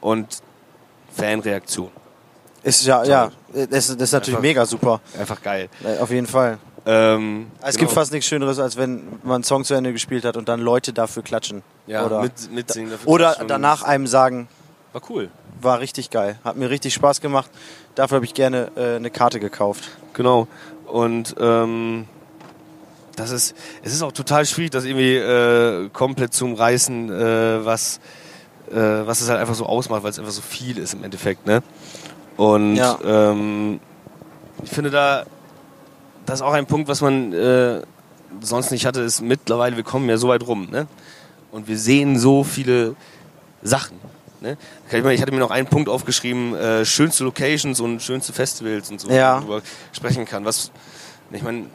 Und Fanreaktion. Ist ja, Toll. ja, das, das ist natürlich einfach, mega super. Einfach geil. Auf jeden Fall. Ähm, es genau. gibt fast nichts Schöneres, als wenn man einen Song zu Ende gespielt hat und dann Leute dafür klatschen. Ja, oder, mit, mitsingen. Dafür oder danach einem sagen, war cool. War richtig geil. Hat mir richtig Spaß gemacht. Dafür habe ich gerne äh, eine Karte gekauft. Genau. Und ähm, das ist, es ist auch total schwierig, das irgendwie äh, komplett zu umreißen, äh, was äh, was es halt einfach so ausmacht, weil es einfach so viel ist im Endeffekt, ne? Und Ja. ähm, ich finde da, das ist auch ein Punkt, was man äh, sonst nicht hatte, ist mittlerweile, wir kommen ja so weit rum, ne? Und wir sehen so viele Sachen. Ne? Ich hatte mir noch einen Punkt aufgeschrieben, äh, schönste Locations und schönste Festivals und so, Ja. worüber ich sprechen kann. Was, ich meine,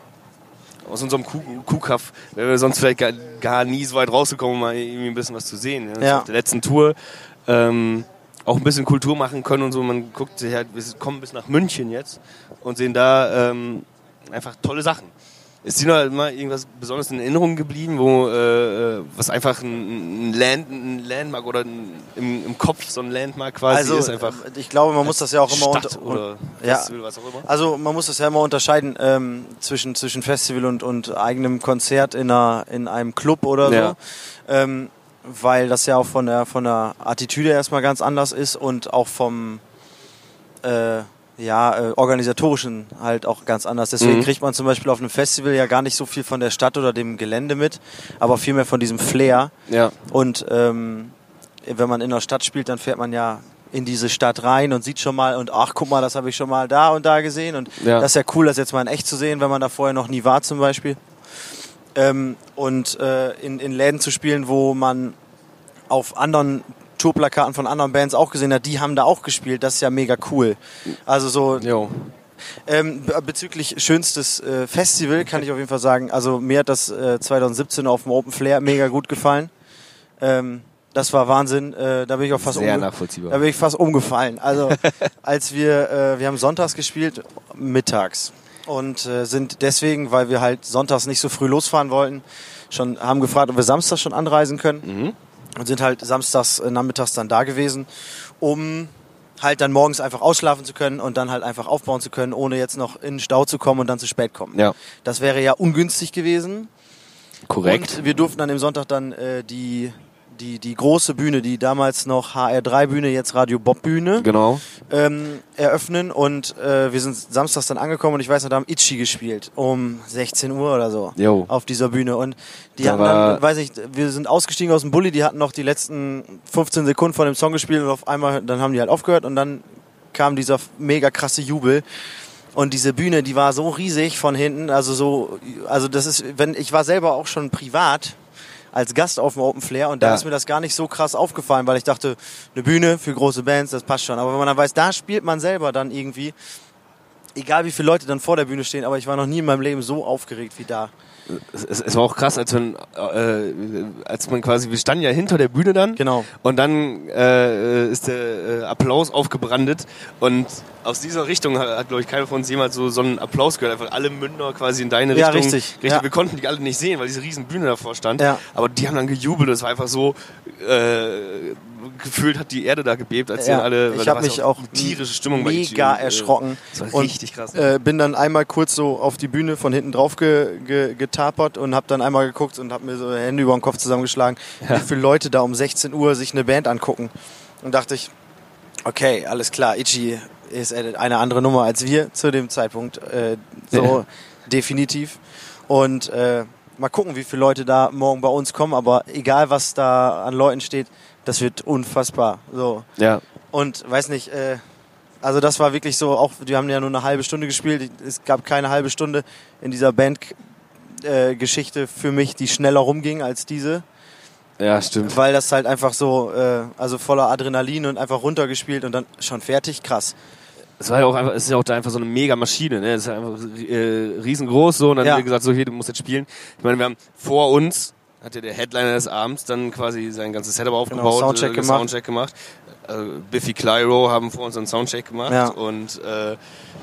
aus unserem Kuh- Kuhkaff wären wir sonst vielleicht gar, gar nie so weit rausgekommen, um mal irgendwie ein bisschen was zu sehen. Ne? Ja. Auf der letzten Tour ähm, auch ein bisschen Kultur machen können und so. Man guckt sich halt, wir kommen bis nach München jetzt und sehen da ähm, einfach tolle Sachen. Ist dir noch mal irgendwas besonders in Erinnerung geblieben, wo äh, äh, was einfach ein, ein, Land, ein Landmark oder ein, im, im Kopf so ein Landmark quasi Also ist einfach ich glaube, man muss das ja auch immer Stadt unter, ja. Festival, was auch immer. Also man muss das ja immer unterscheiden ähm, zwischen, zwischen Festival und, und eigenem Konzert in, einer, in einem Club oder so. Ja. Ähm, weil das ja auch von der, von der Attitüde erstmal ganz anders ist und auch vom äh, ja, äh, organisatorischen halt auch ganz anders. Deswegen Mhm. kriegt man zum Beispiel auf einem Festival ja gar nicht so viel von der Stadt oder dem Gelände mit, aber viel mehr von diesem Flair. Ja, Und ähm, wenn man in der Stadt spielt, dann fährt man ja in diese Stadt rein und sieht schon mal und ach guck mal, das habe ich schon mal da und da gesehen und Ja. das ist ja cool, das jetzt mal in echt zu sehen, wenn man da vorher noch nie war zum Beispiel. Ähm, und äh, in, in Läden zu spielen, wo man auf anderen Tourplakaten von anderen Bands auch gesehen hat, die haben da auch gespielt, das ist ja mega cool. Also so jo. ähm, be- bezüglich schönstes äh, Festival kann ich auf jeden Fall sagen, also mir hat das äh, 2017 auf dem Open Flair mega gut gefallen. Ähm, das war Wahnsinn. Äh, da bin ich auch fast Sehr nachvollziehbar. da bin ich fast umgefallen. Also als wir äh, wir haben sonntags gespielt, mittags und äh, sind deswegen, weil wir halt sonntags nicht so früh losfahren wollten, schon haben gefragt, ob wir samstags schon anreisen können Mhm. Und sind halt samstags äh, nachmittags dann da gewesen, um halt dann morgens einfach ausschlafen zu können und dann halt einfach aufbauen zu können, ohne jetzt noch in den Stau zu kommen und dann zu spät kommen. Ja, Das wäre ja ungünstig gewesen. korrekt. Und wir durften an dem Sonntag dann äh, die, die, die große Bühne, die damals noch HR3-Bühne, jetzt Radio Bob-Bühne, Genau. ähm, eröffnen. Und äh, wir sind samstags dann angekommen und ich weiß noch, da haben Itchy gespielt, um 16 Uhr oder so Jo. auf dieser Bühne. Und die Da hatten dann, weiß ich, wir sind ausgestiegen aus dem Bulli, die hatten noch die letzten 15 Sekunden von dem Song gespielt und auf einmal, dann haben die halt aufgehört und dann kam dieser mega krasse Jubel. Und diese Bühne, die war so riesig von hinten, also so, also das ist, wenn, ich war selber auch schon privat als Gast auf dem Open Flair und da Ja. ist mir das gar nicht so krass aufgefallen, weil ich dachte, eine Bühne für große Bands, das passt schon. Aber wenn man dann weiß, da spielt man selber dann irgendwie, egal wie viele Leute dann vor der Bühne stehen, aber ich war noch nie in meinem Leben so aufgeregt wie da. Es, es, es war auch krass, als man, äh, als man quasi, wir standen ja hinter der Bühne dann. Genau. Und dann äh, ist der äh, Applaus aufgebrandet und aus dieser Richtung hat, hat glaube ich, keiner von uns jemals so, so einen Applaus gehört. Einfach alle Münder quasi in deine Ja, Richtung. richtig, ja. Wir konnten die alle nicht sehen, weil diese riesen Bühne davor stand. Ja. Aber die haben dann gejubelt und es war einfach so, äh, gefühlt hat die Erde da gebebt, als Ja, sie alle, ich habe mich ja auch tierische Stimmung mega erschrocken. Das war Und, richtig krass. Äh, bin dann einmal kurz so auf die Bühne von hinten drauf ge, ge, getapert und habe dann einmal geguckt und habe mir so Hände über den Kopf zusammengeschlagen, wie viele Leute da um 16 Uhr sich eine Band angucken. Und dachte ich, okay, alles klar, Ichi ist eine andere Nummer als wir zu dem Zeitpunkt. Äh, so definitiv. Und äh, mal gucken, wie viele Leute da morgen bei uns kommen. Aber egal, was da an Leuten steht, das wird unfassbar. So. ja. Und weiß nicht, äh, also das war wirklich so, auch wir haben ja nur eine halbe Stunde gespielt. Es gab keine halbe Stunde in dieser Bandgeschichte für mich, die schneller rumging als diese. ja, stimmt. Weil das halt einfach so, äh, also voller Adrenalin und einfach runtergespielt und dann schon fertig, krass. Es war ja auch einfach, es ist ja auch da einfach so eine mega Maschine, ne? Es ist einfach äh, riesengroß so und dann Ja. haben wir gesagt, so hier, du musst jetzt spielen. Ich meine, wir haben vor uns hat ja der Headliner des Abends dann quasi sein ganzes Setup aufgebaut, Genau, Soundcheck äh, gemacht. Soundcheck gemacht. Also Biffy Clyro haben vor uns einen Soundcheck gemacht Ja. und äh,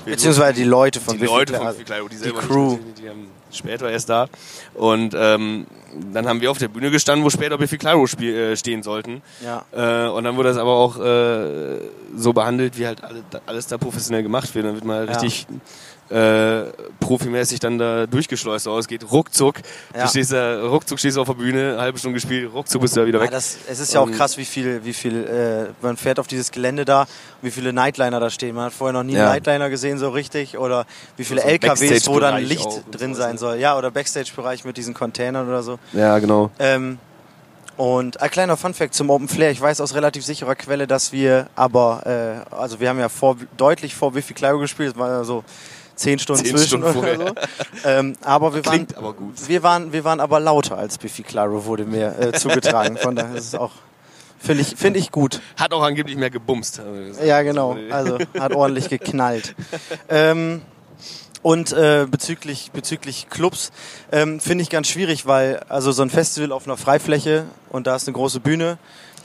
Beziehungsweise die Leute von die Biffy Leute von Biffy Clyro, die selber Crew. nicht, die, die haben später erst da. Und ähm, dann haben wir auf der Bühne gestanden, wo später Biffy Clyro äh, stehen sollten. Ja. Äh, und dann wurde das aber auch äh, so behandelt, wie halt alle, alles da professionell gemacht wird. Dann wird mal Ja. richtig äh, profimäßig dann da durchgeschleust. Es geht ruckzuck. Ja. Du stehst da, ruckzuck stehst du auf der Bühne, eine halbe Stunde gespielt, ruckzuck bist du da wieder Ja, weg. das, es ist ja auch Ähm, krass, wie viel, wie viel, äh, man fährt auf dieses Gelände da, wie viele Nightliner da stehen. Man hat vorher noch nie Ja. einen Nightliner gesehen so richtig oder wie viele So LKWs, wo dann Licht drin sein ne? soll. Ja, oder Backstage-Bereich mit diesen Containern oder so. ja, genau. Ähm, Und ein kleiner Funfact zum Open Flair. Ich weiß aus relativ sicherer Quelle, dass wir aber, äh, also wir haben ja vor, deutlich vor Biffy Clyro gespielt, es war ja so zehn Stunden Zehn zwischen Stunden oder so. Ähm, aber wir waren, Klingt aber gut. wir waren, wir waren aber lauter als Biffy Clyro, wurde mir äh, zugetragen. Von daher ist es auch, finde ich, finde ich gut. Hat auch angeblich mehr gebumst. Ja, genau. Also hat ordentlich geknallt. ähm, und äh, bezüglich, bezüglich Clubs ähm, finde ich ganz schwierig, weil also so ein Festival auf einer Freifläche und da ist eine große Bühne,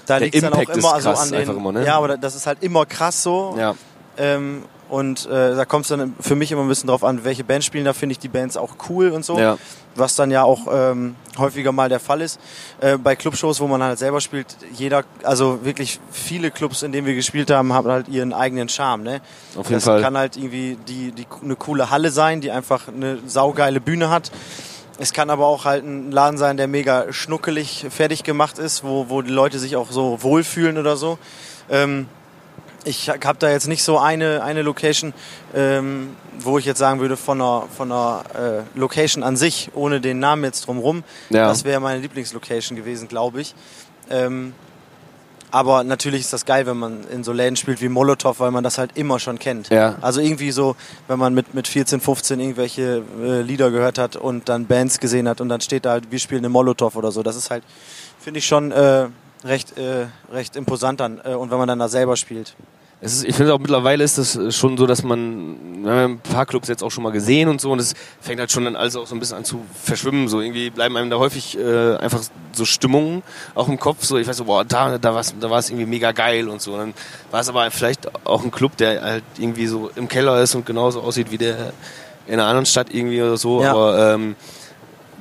da liegt dann auch immer so krass an den, immer, ne? ja, aber das ist halt immer krass so. Ja. Ähm, und äh, da kommt es dann für mich immer ein bisschen drauf an, welche Bands spielen. Da finde ich die Bands auch cool und so. Ja. Was dann ja auch ähm, häufiger mal der Fall ist. Äh, bei Clubshows, wo man halt selber spielt, jeder, also wirklich viele Clubs, in denen wir gespielt haben, haben halt ihren eigenen Charme. Ne? Auf jeden das Fall. kann halt irgendwie die, die, eine coole Halle sein, die einfach eine saugeile Bühne hat. Es kann aber auch halt ein Laden sein, der mega schnuckelig fertig gemacht ist, wo, wo die Leute sich auch so wohlfühlen oder so. Ähm, ich habe da jetzt nicht so eine, eine Location, ähm, wo ich jetzt sagen würde, von einer, von einer äh, Location an sich, ohne den Namen jetzt drumrum. Ja. Das wäre meine Lieblingslocation gewesen, glaube ich. Ähm, aber natürlich ist das geil, wenn man in so Läden spielt wie Molotow, weil man das halt immer schon kennt. Ja. Also irgendwie so, wenn man mit, mit 14, 15 irgendwelche äh, Lieder gehört hat und dann Bands gesehen hat und dann steht da halt, wir spielen eine Molotow oder so. Das ist halt, finde ich schon äh, recht, äh, recht imposant dann. Äh, und wenn man dann da selber spielt. Es ist, ich finde auch mittlerweile ist das schon so, dass man, wir haben ein paar Clubs jetzt auch schon mal gesehen und so und es fängt halt schon dann alles auch so ein bisschen an zu verschwimmen. So irgendwie bleiben einem da häufig äh, einfach so Stimmungen auch im Kopf. So ich weiß so, boah, da, da war es da war's irgendwie mega geil und so. Und dann war es aber vielleicht auch ein Club, der halt irgendwie so im Keller ist und genauso aussieht wie der in einer anderen Stadt irgendwie oder so. Ja. Aber ähm,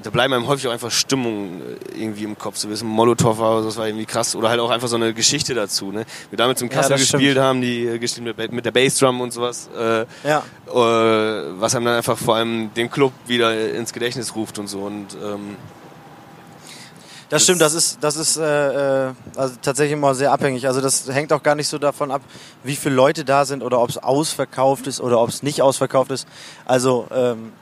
da bleiben einem häufig auch einfach Stimmungen äh, irgendwie im Kopf. So wie es ein Molotow war, das war irgendwie krass. Oder halt auch einfach so eine Geschichte dazu. Ne? Wir damals im Ja, Kassel das gespielt stimmt. haben, die äh, gespielt mit, mit der Bassdrum und sowas. Äh, Ja. äh, was einem dann einfach vor allem den Club wieder ins Gedächtnis ruft und so. Und ähm, Das Das- stimmt, das ist, das ist äh, äh, also tatsächlich immer sehr abhängig. Also das hängt auch gar nicht so davon ab, wie viele Leute da sind oder ob es ausverkauft ist oder ob es nicht ausverkauft ist. Also ähm,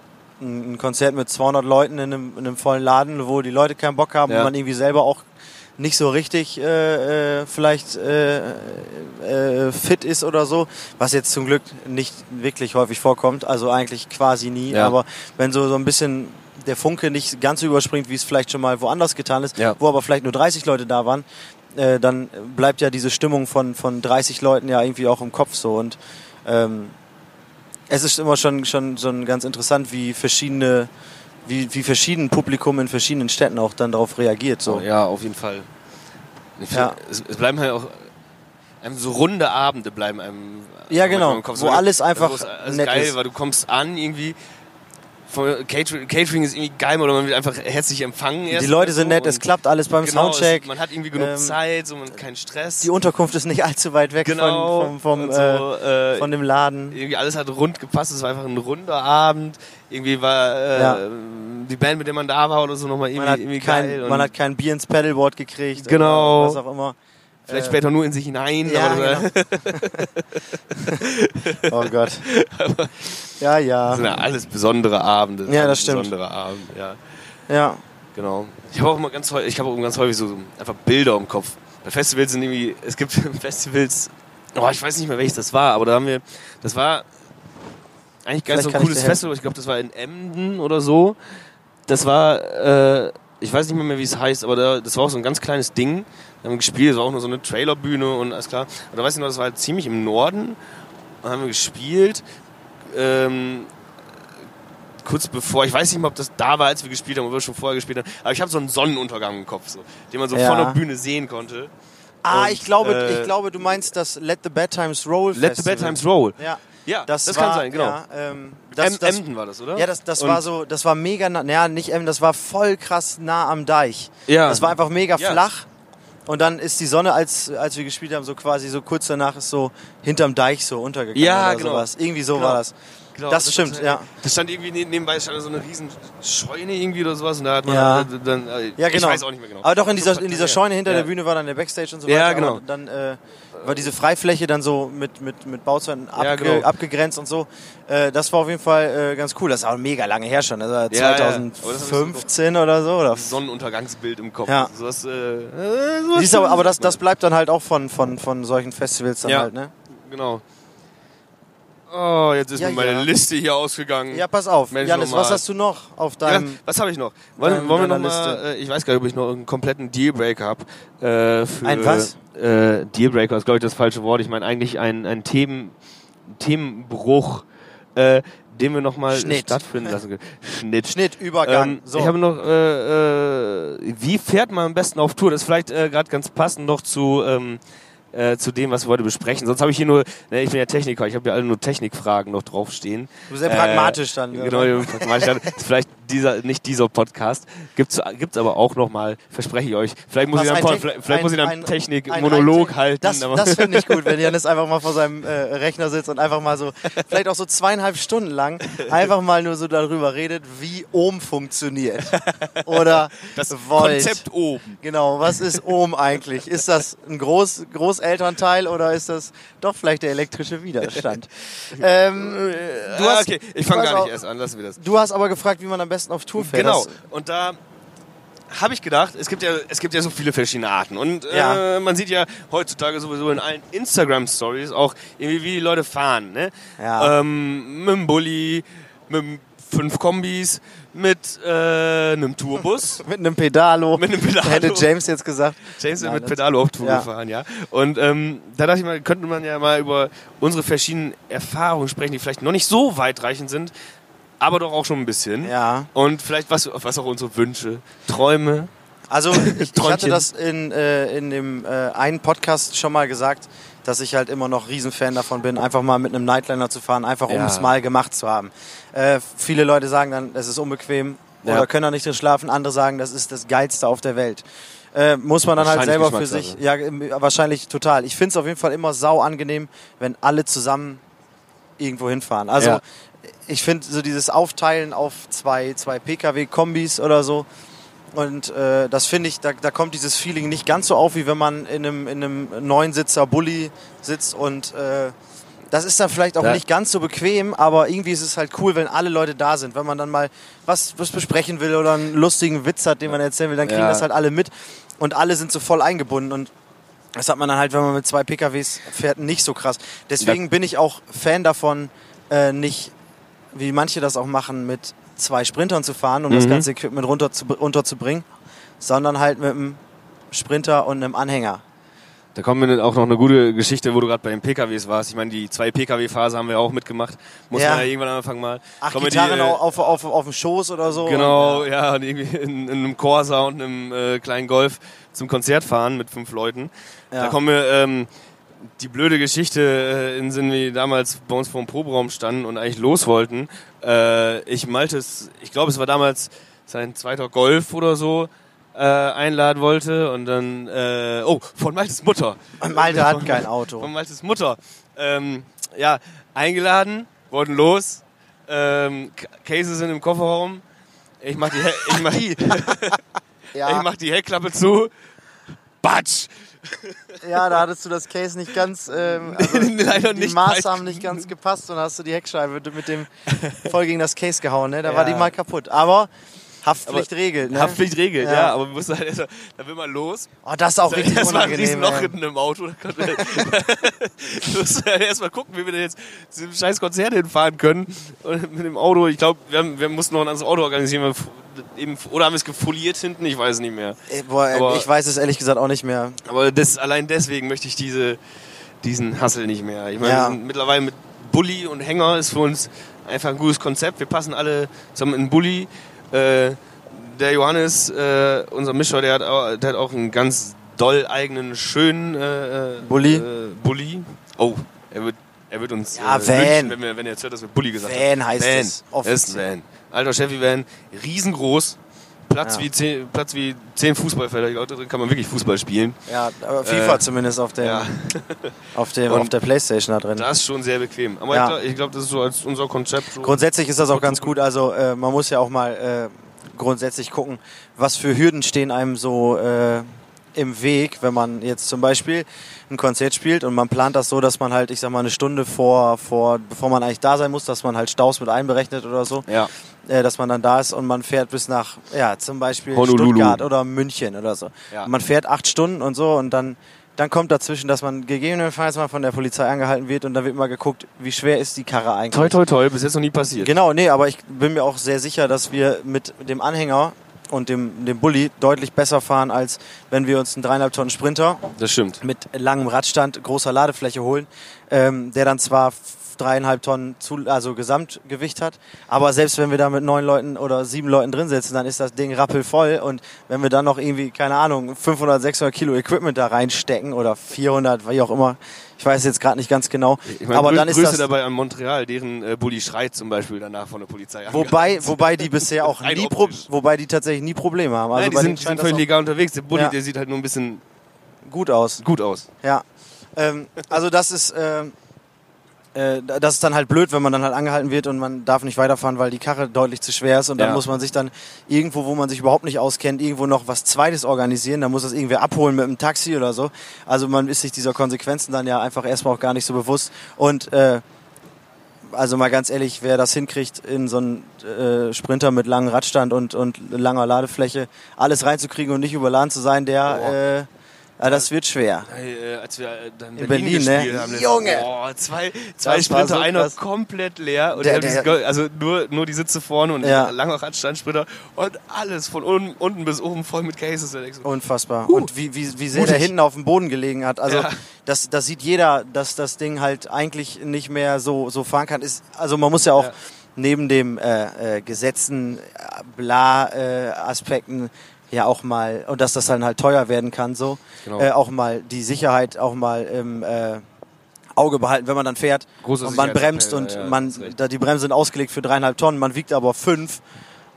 ein Konzert mit 200 Leuten in einem, in einem vollen Laden, wo die Leute keinen Bock haben Ja. und man irgendwie selber auch nicht so richtig äh, äh, vielleicht äh, äh, fit ist oder so, was jetzt zum Glück nicht wirklich häufig vorkommt, also eigentlich quasi nie, Ja. aber wenn so, so ein bisschen der Funke nicht ganz so überspringt, wie es vielleicht schon mal woanders getan ist, Ja. wo aber vielleicht nur 30 Leute da waren, äh, dann bleibt ja diese Stimmung von, von 30 Leuten ja irgendwie auch im Kopf so und ähm, es ist immer schon, schon, schon ganz interessant, wie verschiedene, wie, wie verschieden Publikum in verschiedenen Städten auch dann darauf reagiert. So. so, ja, auf jeden Fall. Find, Ja. es, es bleiben halt auch einem so runde Abende bleiben einem Ja, genau, im Kopf. wo alles einfach wo es alles nett geil, ist. weil du kommst an irgendwie von Catering, Catering ist irgendwie geil oder man wird einfach herzlich empfangen. Die Leute sind so nett, es klappt alles beim genau, Soundcheck. Es, man hat irgendwie genug Ähm, Zeit, so man keinen Stress. Die Unterkunft ist nicht allzu weit weg genau, von, vom, vom, so, äh, äh, von dem Laden. irgendwie alles hat rund gepasst. Es war einfach ein runder Abend. Irgendwie war äh, Ja. die Band, mit der man da war oder so, nochmal irgendwie, Man hat, irgendwie kein, geil. man hat kein Bier ins Pedalboard gekriegt. Genau. Was auch immer. Vielleicht äh, später nur in sich hinein. Ja, aber das, genau. Oh Gott. Ja, ja. das sind ja alles besondere Abende. Ja, alles das stimmt. Besondere Abende, ja. Ja. Genau. Ich habe auch immer ganz häufig, ich habe auch ganz häufig so, einfach Bilder im Kopf. Bei Festivals sind irgendwie, es gibt Festivals, oh, ich weiß nicht mehr welches das war, aber da haben wir, das war eigentlich Vielleicht so ein cooles. Festival. Ich glaube, das war in Emden oder so. Das war, äh, ich weiß nicht mehr, mehr wie es heißt, aber da, das war auch so ein ganz kleines Ding. Wir haben gespielt, es war auch nur so eine Trailerbühne und alles klar. Und da weiß ich noch, das war halt ziemlich im Norden. Und haben wir gespielt. Ähm, kurz bevor, ich weiß nicht mehr, ob das da war, als wir gespielt haben, oder wir schon vorher gespielt haben, aber ich habe so einen Sonnenuntergang im Kopf, so, den man so Ja. von der Bühne sehen konnte. Ah, Und, ich glaube, äh, ich glaube, du meinst das Let the Bad Times Roll Let the Festival. Bad Times Roll. Ja, Ja, das, das, war, kann sein, genau. Ja, ähm, das, das, Emden war das, oder? ja, das, das Und- war so, das war mega, nah, naja, nicht Emden, das war voll krass nah am Deich. Ja. Das war einfach mega Ja. flach. Und dann ist die Sonne, als, als wir gespielt haben, so quasi so kurz danach ist so hinterm Deich so untergegangen Ja, oder genau. sowas. Irgendwie so Genau. war das. Genau, Das stimmt, ja. Das stand irgendwie ne- nebenbei stand so eine riesen Scheune irgendwie oder sowas und da hat man Ja. dann, dann äh, Ja, genau. ich weiß auch nicht mehr genau. Aber doch in dieser, in dieser ja. Scheune hinter ja. der Bühne war dann der Backstage und so Ja, weiter. genau. Aber dann äh, war diese Freifläche dann so mit, mit, mit Bauzeiten abge Ja, genau. abgegrenzt und so. Äh, das war auf jeden Fall äh, ganz cool. Das ist auch mega lange her schon. Das war Ja, ja. 2015 oder so. Oder Das Sonnenuntergangsbild im Kopf. Ja. Sowas, äh, äh, aber, aber das, das bleibt dann halt auch von, von, von solchen Festivals dann halt, ne? Genau. Oh, jetzt ist Ja, mir meine ja. Liste hier ausgegangen. Ja, pass auf. Mensch, Janis, was hast du noch auf Ja, deinem... was habe ich noch? Wollen, deinem- wollen wir noch deiner mal, Liste? äh, ich weiß gar nicht, ob ich noch einen kompletten Dealbreaker habe. Äh, für, Ein was? Äh, Dealbreaker ist, glaube ich, das falsche Wort. Ich meine eigentlich einen, Themen, Themenbruch, äh, den wir noch mal Schnitt. stattfinden lassen können. Schnitt. Schnitt, Übergang. Ähm, so. Ich habe noch, äh, äh, wie fährt man am besten auf Tour? Das ist vielleicht äh, gerade ganz passend noch zu, ähm, äh, zu dem, was wir heute besprechen. Sonst habe ich hier nur, ne, ich bin ja Techniker, ich habe ja alle nur Technikfragen noch draufstehen. Du bist sehr pragmatisch dann. Genau, pragmatisch dann. Vielleicht dieser, nicht dieser Podcast. Gibt's, gibt's aber auch noch mal, verspreche ich euch. Vielleicht muss Was, ich dann, ein Tech- vielleicht, vielleicht muss ich dann ein- ein- Technik-Monolog ein- halten. Das, das finde ich gut, wenn Janis einfach mal vor seinem äh, Rechner sitzt und einfach mal so, vielleicht auch so zweieinhalb Stunden lang, einfach mal nur so darüber redet, wie Ohm funktioniert. Oder das Volt. Konzept oben. Genau, was ist Ohm eigentlich? Ist das ein Groß Großelternteil oder ist das doch vielleicht der elektrische Widerstand? ähm, Du Du hast- okay, ich fange gar auch- nicht erst an, lassen wir das. du hast aber gefragt, wie man am besten auf Tour fährt. Genau. Und da habe ich gedacht, es gibt ja, es gibt ja so viele verschiedene Arten. Und Ja. äh, man sieht ja heutzutage sowieso in allen Instagram-Stories auch irgendwie, wie die Leute fahren. Ne? Ja. Ähm, mit dem Bulli, mit dem fünf Kombis, mit äh, einem Tourbus. mit einem Pedalo. Mit einem Pedalo. Hätte James jetzt gesagt. James ist Nein, mit Pedalo auf Tour Ja. gefahren, ja. Und ähm, da dachte ich mal, könnte man ja mal über unsere verschiedenen Erfahrungen sprechen, die vielleicht noch nicht so weitreichend sind, aber doch auch schon ein bisschen. Ja. Und vielleicht was, was auch unsere Wünsche, Träume. Also ich, ich hatte das in, äh, in dem äh, einen Podcast schon mal gesagt, dass ich halt immer noch Riesenfan davon bin, einfach mal mit einem Nightliner zu fahren, einfach um Ja. es mal gemacht zu haben. Äh, viele Leute sagen dann, es ist unbequem Ja. oder können da nicht drin schlafen. Andere sagen, das ist das Geilste auf der Welt. Äh, muss man dann halt selber für sich, ja, äh, wahrscheinlich total. Ich finde es auf jeden Fall immer sau angenehm, wenn alle zusammen irgendwo hinfahren. Also Ja. Ich finde so dieses Aufteilen auf zwei, zwei Pkw-Kombis oder so. Und äh, das finde ich, da, da kommt dieses Feeling nicht ganz so auf, wie wenn man in einem, in einem neunsitzer Bulli sitzt und äh, das ist dann vielleicht auch Ja. nicht ganz so bequem, aber irgendwie ist es halt cool, wenn alle Leute da sind. Wenn man dann mal was, was besprechen will oder einen lustigen Witz hat, den man erzählen will, dann kriegen Ja. das halt alle mit und alle sind so voll eingebunden und das hat man dann halt, wenn man mit zwei PKWs fährt, nicht so krass. Deswegen bin ich auch Fan davon, äh, nicht, wie manche das auch machen, mit zwei Sprintern zu fahren, um das Mhm. ganze Equipment runter zu, runterzubringen, sondern halt mit einem Sprinter und einem Anhänger. Da kommt mir auch noch eine gute Geschichte, wo du gerade bei den PKWs warst. Ich meine, die zwei PKW-Phase haben wir auch mitgemacht. Muss Ja. man ja irgendwann am Anfang mal. Acht Kommen wir Gitarren die, äh, auf, auf, auf dem Schoß oder so. Genau, Und, ja, und irgendwie in, in einem Corsa und einem äh, kleinen Golf zum Konzert fahren mit fünf Leuten. Ja. Da kommen wir ähm, die blöde Geschichte äh, in Sinn, wie damals bei uns vor dem Proberaum standen und eigentlich los wollten. Äh, ich Maltes, ich glaube, es war damals sein zweiter Golf oder so, äh, einladen wollte und dann, äh, oh, von Maltes Mutter. Und Malte hat Von- kein Auto. Von Maltes Mutter. Ähm, ja, eingeladen, wurden los, ähm, Cases sind im Kofferraum. Ich mach die, He ich mach, ich Ja, mach die Heckklappe zu. Batsch! Ja, da hattest du das Case nicht ganz, ähm, also Leider die nicht. Maße haben nicht ganz gepasst und hast du die Heckscheibe mit dem voll gegen das Case gehauen. Ne? Da war Ja. die mal kaputt. Aber Haftpflicht regelt. Ne? Haftpflicht regelt, ja. Ja. aber wir mussten halt erst, da will man los. Oh, das ist auch richtig Das war ein unangenehm. Riesenloch hinten im Auto. Da Wir mussten halt erst mal gucken, wie wir denn jetzt zu dem scheiß Konzert hinfahren können. Und mit dem Auto, ich glaube, wir, haben- wir mussten noch ein anderes Auto organisieren. Eben, oder haben wir es gefoliert hinten? Ich weiß es nicht mehr. Boah, Aber- ich weiß es ehrlich gesagt auch nicht mehr. Aber das, allein deswegen möchte ich diese, diesen Hassel nicht mehr. Ich meine, Ja. mittlerweile mit Bulli und Hänger ist für uns einfach ein gutes Konzept. Wir passen alle zusammen in Bulli. Äh, der Johannes, äh, unser Mischer, der hat, auch, der hat auch einen ganz doll eigenen, schönen äh, äh, Bulli? Äh, Bulli. Oh, er wird, er wird uns Ja, äh, Van. lynchen, wenn, wir, wenn er jetzt hört, dass wir Bulli gesagt haben. Van heißt Van. es. Das ist ein Van. Alter Chevy Van, riesengroß, Platz, Ja. wie zehn, Platz wie zehn Fußballfelder. Ich glaube, da drin kann man wirklich Fußball spielen. Ja, aber FIFA Äh, zumindest auf, dem, Ja, auf, dem, auf der Playstation da drin. das ist schon sehr bequem. Aber Ja. ich glaube, glaub, das ist so als unser Konzept. So. Grundsätzlich ist das auch ganz gut. Also äh, man muss ja auch mal äh, grundsätzlich gucken, was für Hürden stehen einem so äh, im Weg, wenn man jetzt zum Beispiel ein Konzert spielt und man plant das so, dass man halt, ich sag mal, eine Stunde vor, vor, bevor man eigentlich da sein muss, dass man halt Staus mit einberechnet oder so, Ja, äh, dass man dann da ist und man fährt bis nach, ja, zum Beispiel Honolulu. Stuttgart oder München oder so. Ja. Man fährt acht Stunden und so und dann, dann kommt dazwischen, dass man gegebenenfalls mal von der Polizei angehalten wird und dann wird mal geguckt, wie schwer ist die Karre eigentlich. toi, toi, toi, bis jetzt noch nie passiert. Genau, nee, aber ich bin mir auch sehr sicher, dass wir mit dem Anhänger und dem, dem Bulli deutlich besser fahren, als wenn wir uns einen dreieinhalb Tonnen Sprinter Das stimmt. mit langem Radstand, großer Ladefläche holen, ähm, der dann zwar dreieinhalb Tonnen zu, also Gesamtgewicht hat, aber selbst wenn wir da mit neun Leuten oder sieben Leuten drin sitzen, dann ist das Ding rappelvoll und wenn wir dann noch irgendwie, keine Ahnung, 500, 600 Kilo Equipment da reinstecken oder 400, wie auch immer, ich weiß jetzt gerade nicht ganz genau, Ich meine, aber Grü dann ist Grüße das... dabei an Montreal, deren äh, Bulli schreit zum Beispiel danach von der Polizei. Wobei, wobei die bisher auch nie Pro wobei die tatsächlich nie Probleme haben. Also Nein, die sind, sind völlig legal unterwegs. Der Bulli, Ja. der sieht halt nur ein bisschen gut aus. gut aus. Ja. Ähm, also das ist, ähm, äh, das ist dann halt blöd, wenn man dann halt angehalten wird und man darf nicht weiterfahren, weil die Karre deutlich zu schwer ist und dann Ja. muss man sich dann irgendwo, wo man sich überhaupt nicht auskennt, irgendwo noch was Zweites organisieren. Dann muss das irgendwer abholen mit einem Taxi oder so. Also man ist sich dieser Konsequenzen dann ja einfach erstmal auch gar nicht so bewusst und äh, also mal ganz ehrlich, wer das hinkriegt, in so einen äh, Sprinter mit langem Radstand und, und langer Ladefläche alles reinzukriegen und nicht überladen zu sein, der, Boah. äh, ja, das wird schwer. Äh, als wir äh, dann In Berlin, Berlin, ne? haben, Junge! Boah, zwei, zwei Das Sprinter, so einer krass. komplett leer und Der- der, dieses also nur, nur die Sitze vorne und Ja. ein langer Radstandsprinter und alles von un, unten bis oben voll mit Cases. Unfassbar. Huh. Und wie, wie, wie sehr der hinten auf dem Boden gelegen hat. Also Ja. das, das sieht jeder, dass das Ding halt eigentlich nicht mehr so, so fahren kann. Ist, also man muss ja auch Ja. neben dem äh, äh, Gesetzen, äh, bla äh, Aspekten ja auch mal, und dass das dann halt teuer werden kann, so, Genau. äh, auch mal die Sicherheit auch mal im äh, Auge behalten, wenn man dann fährt Großer und man bremst und ja, man, da die Bremsen sind ausgelegt für dreieinhalb Tonnen, man wiegt aber fünf,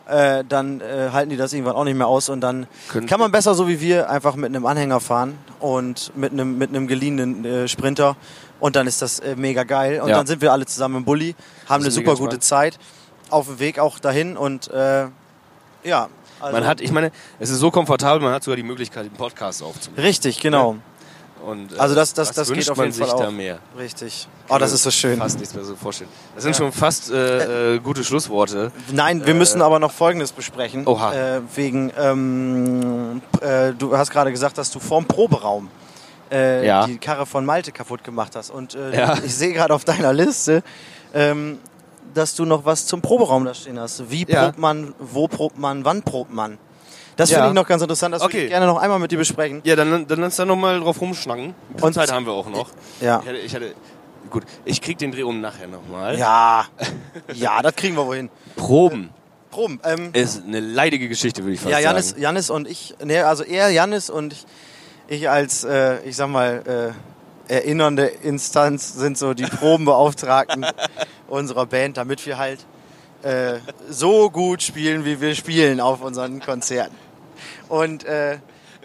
äh, dann äh, halten die das irgendwann auch nicht mehr aus und dann Können- kann man besser so wie wir einfach mit einem Anhänger fahren und mit einem mit einem geliehenen äh, Sprinter und dann ist das äh, mega geil und Ja. dann sind wir alle zusammen im Bulli, haben eine super gute. Zeit auf dem Weg auch dahin und äh, ja, also man hat, ich meine, es ist so komfortabel, man hat sogar die Möglichkeit, den Podcast aufzunehmen. richtig, genau. Und, äh, Also das- das- das geht auf jeden Fall auch. mehr. Richtig. Oh, das ist so schön. Fast nichts mehr so vorstellen. Das sind Ja. schon fast äh, äh, gute Schlussworte. Nein, wir müssen aber noch Folgendes besprechen. Oha. Äh, wegen, ähm, äh, du hast gerade gesagt, dass du vorm Proberaum äh, Ja. die Karre von Malte kaputt gemacht hast. Und äh, Ja. ich sehe gerade auf deiner Liste, ähm, dass du noch was zum Proberaum da stehen hast. Wie Ja. probt man, wo probt man, wann probt man? Das Ja. finde ich noch ganz interessant, das würde Okay. ich gerne noch einmal mit dir besprechen. Ja, dann, dann lass da nochmal drauf rumschnacken. Und- Zeit haben wir auch noch. Ja. Ich hatte, ich hatte, gut, ich krieg den Dreh um nachher nochmal. Ja, ja, das kriegen wir wohin. Proben Proben. Ähm, ist eine leidige Geschichte, würde ich fast Ja, Janis, sagen. Janis und ich, ne, also er, Janis und ich, ich als, äh, ich sag mal, äh, erinnernde Instanz sind so die Probenbeauftragten unserer Band, damit wir halt äh, so gut spielen, wie wir spielen auf unseren Konzerten. Und äh,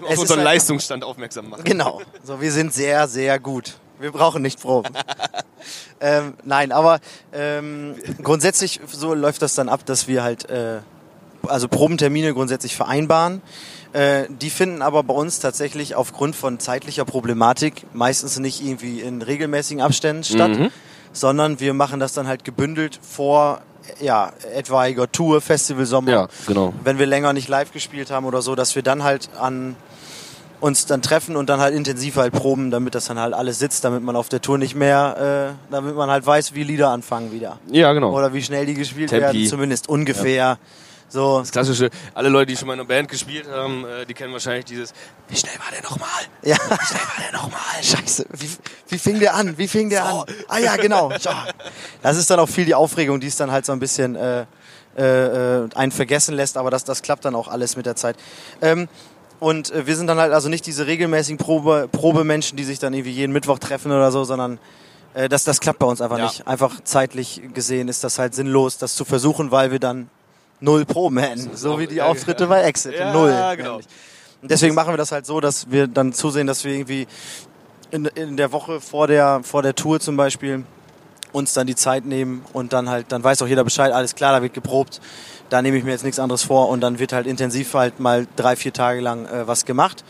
auf unseren halt- Leistungsstand aufmerksam machen. Genau. So, wir sind sehr, sehr gut. Wir brauchen nicht Proben. ähm, nein, aber ähm, grundsätzlich so läuft das dann ab, dass wir halt äh, also Probentermine grundsätzlich vereinbaren. Äh, die finden aber bei uns tatsächlich aufgrund von zeitlicher Problematik meistens nicht irgendwie in regelmäßigen Abständen statt, Mhm. sondern wir machen das dann halt gebündelt vor ja, etwaiger Tour, Festival, Sommer Ja, genau. wenn wir länger nicht live gespielt haben oder so, dass wir dann halt an uns dann treffen und dann halt intensiv halt proben, damit das dann halt alles sitzt, damit man auf der Tour nicht mehr, äh, damit man halt weiß, wie Lieder anfangen wieder. Ja, genau. Oder wie schnell die gespielt Tempi. werden, zumindest ungefähr. So, Das klassische, alle Leute, die schon mal in einer Band gespielt haben, äh, die kennen wahrscheinlich dieses, wie schnell war der nochmal? ja. Wie schnell war der nochmal? Scheiße, wie, wie fing der an? Wie fing der an? Ah ja, genau. So. Das ist dann auch viel die Aufregung, die es dann halt so ein bisschen äh, äh, äh, einen vergessen lässt, aber das, das klappt dann auch alles mit der Zeit. Ähm, und äh, wir sind dann halt also nicht diese regelmäßigen Probe, Probemenschen, die sich dann irgendwie jeden Mittwoch treffen oder so, sondern äh, das, das klappt bei uns einfach Ja. nicht. Einfach zeitlich gesehen ist das halt sinnlos, das zu versuchen, weil wir dann null Proben hätten. So wie die Auftritte bei Exit. Ja, null. genau. nämlich. Und deswegen machen wir das halt so, dass wir dann zusehen, dass wir irgendwie in, in der Woche vor der, vor der Tour zum Beispiel uns dann die Zeit nehmen und dann halt, dann weiß auch jeder Bescheid, alles klar, da wird geprobt, da nehme ich mir jetzt nichts anderes vor und dann wird halt intensiv halt mal drei, vier Tage lang äh, was gemacht.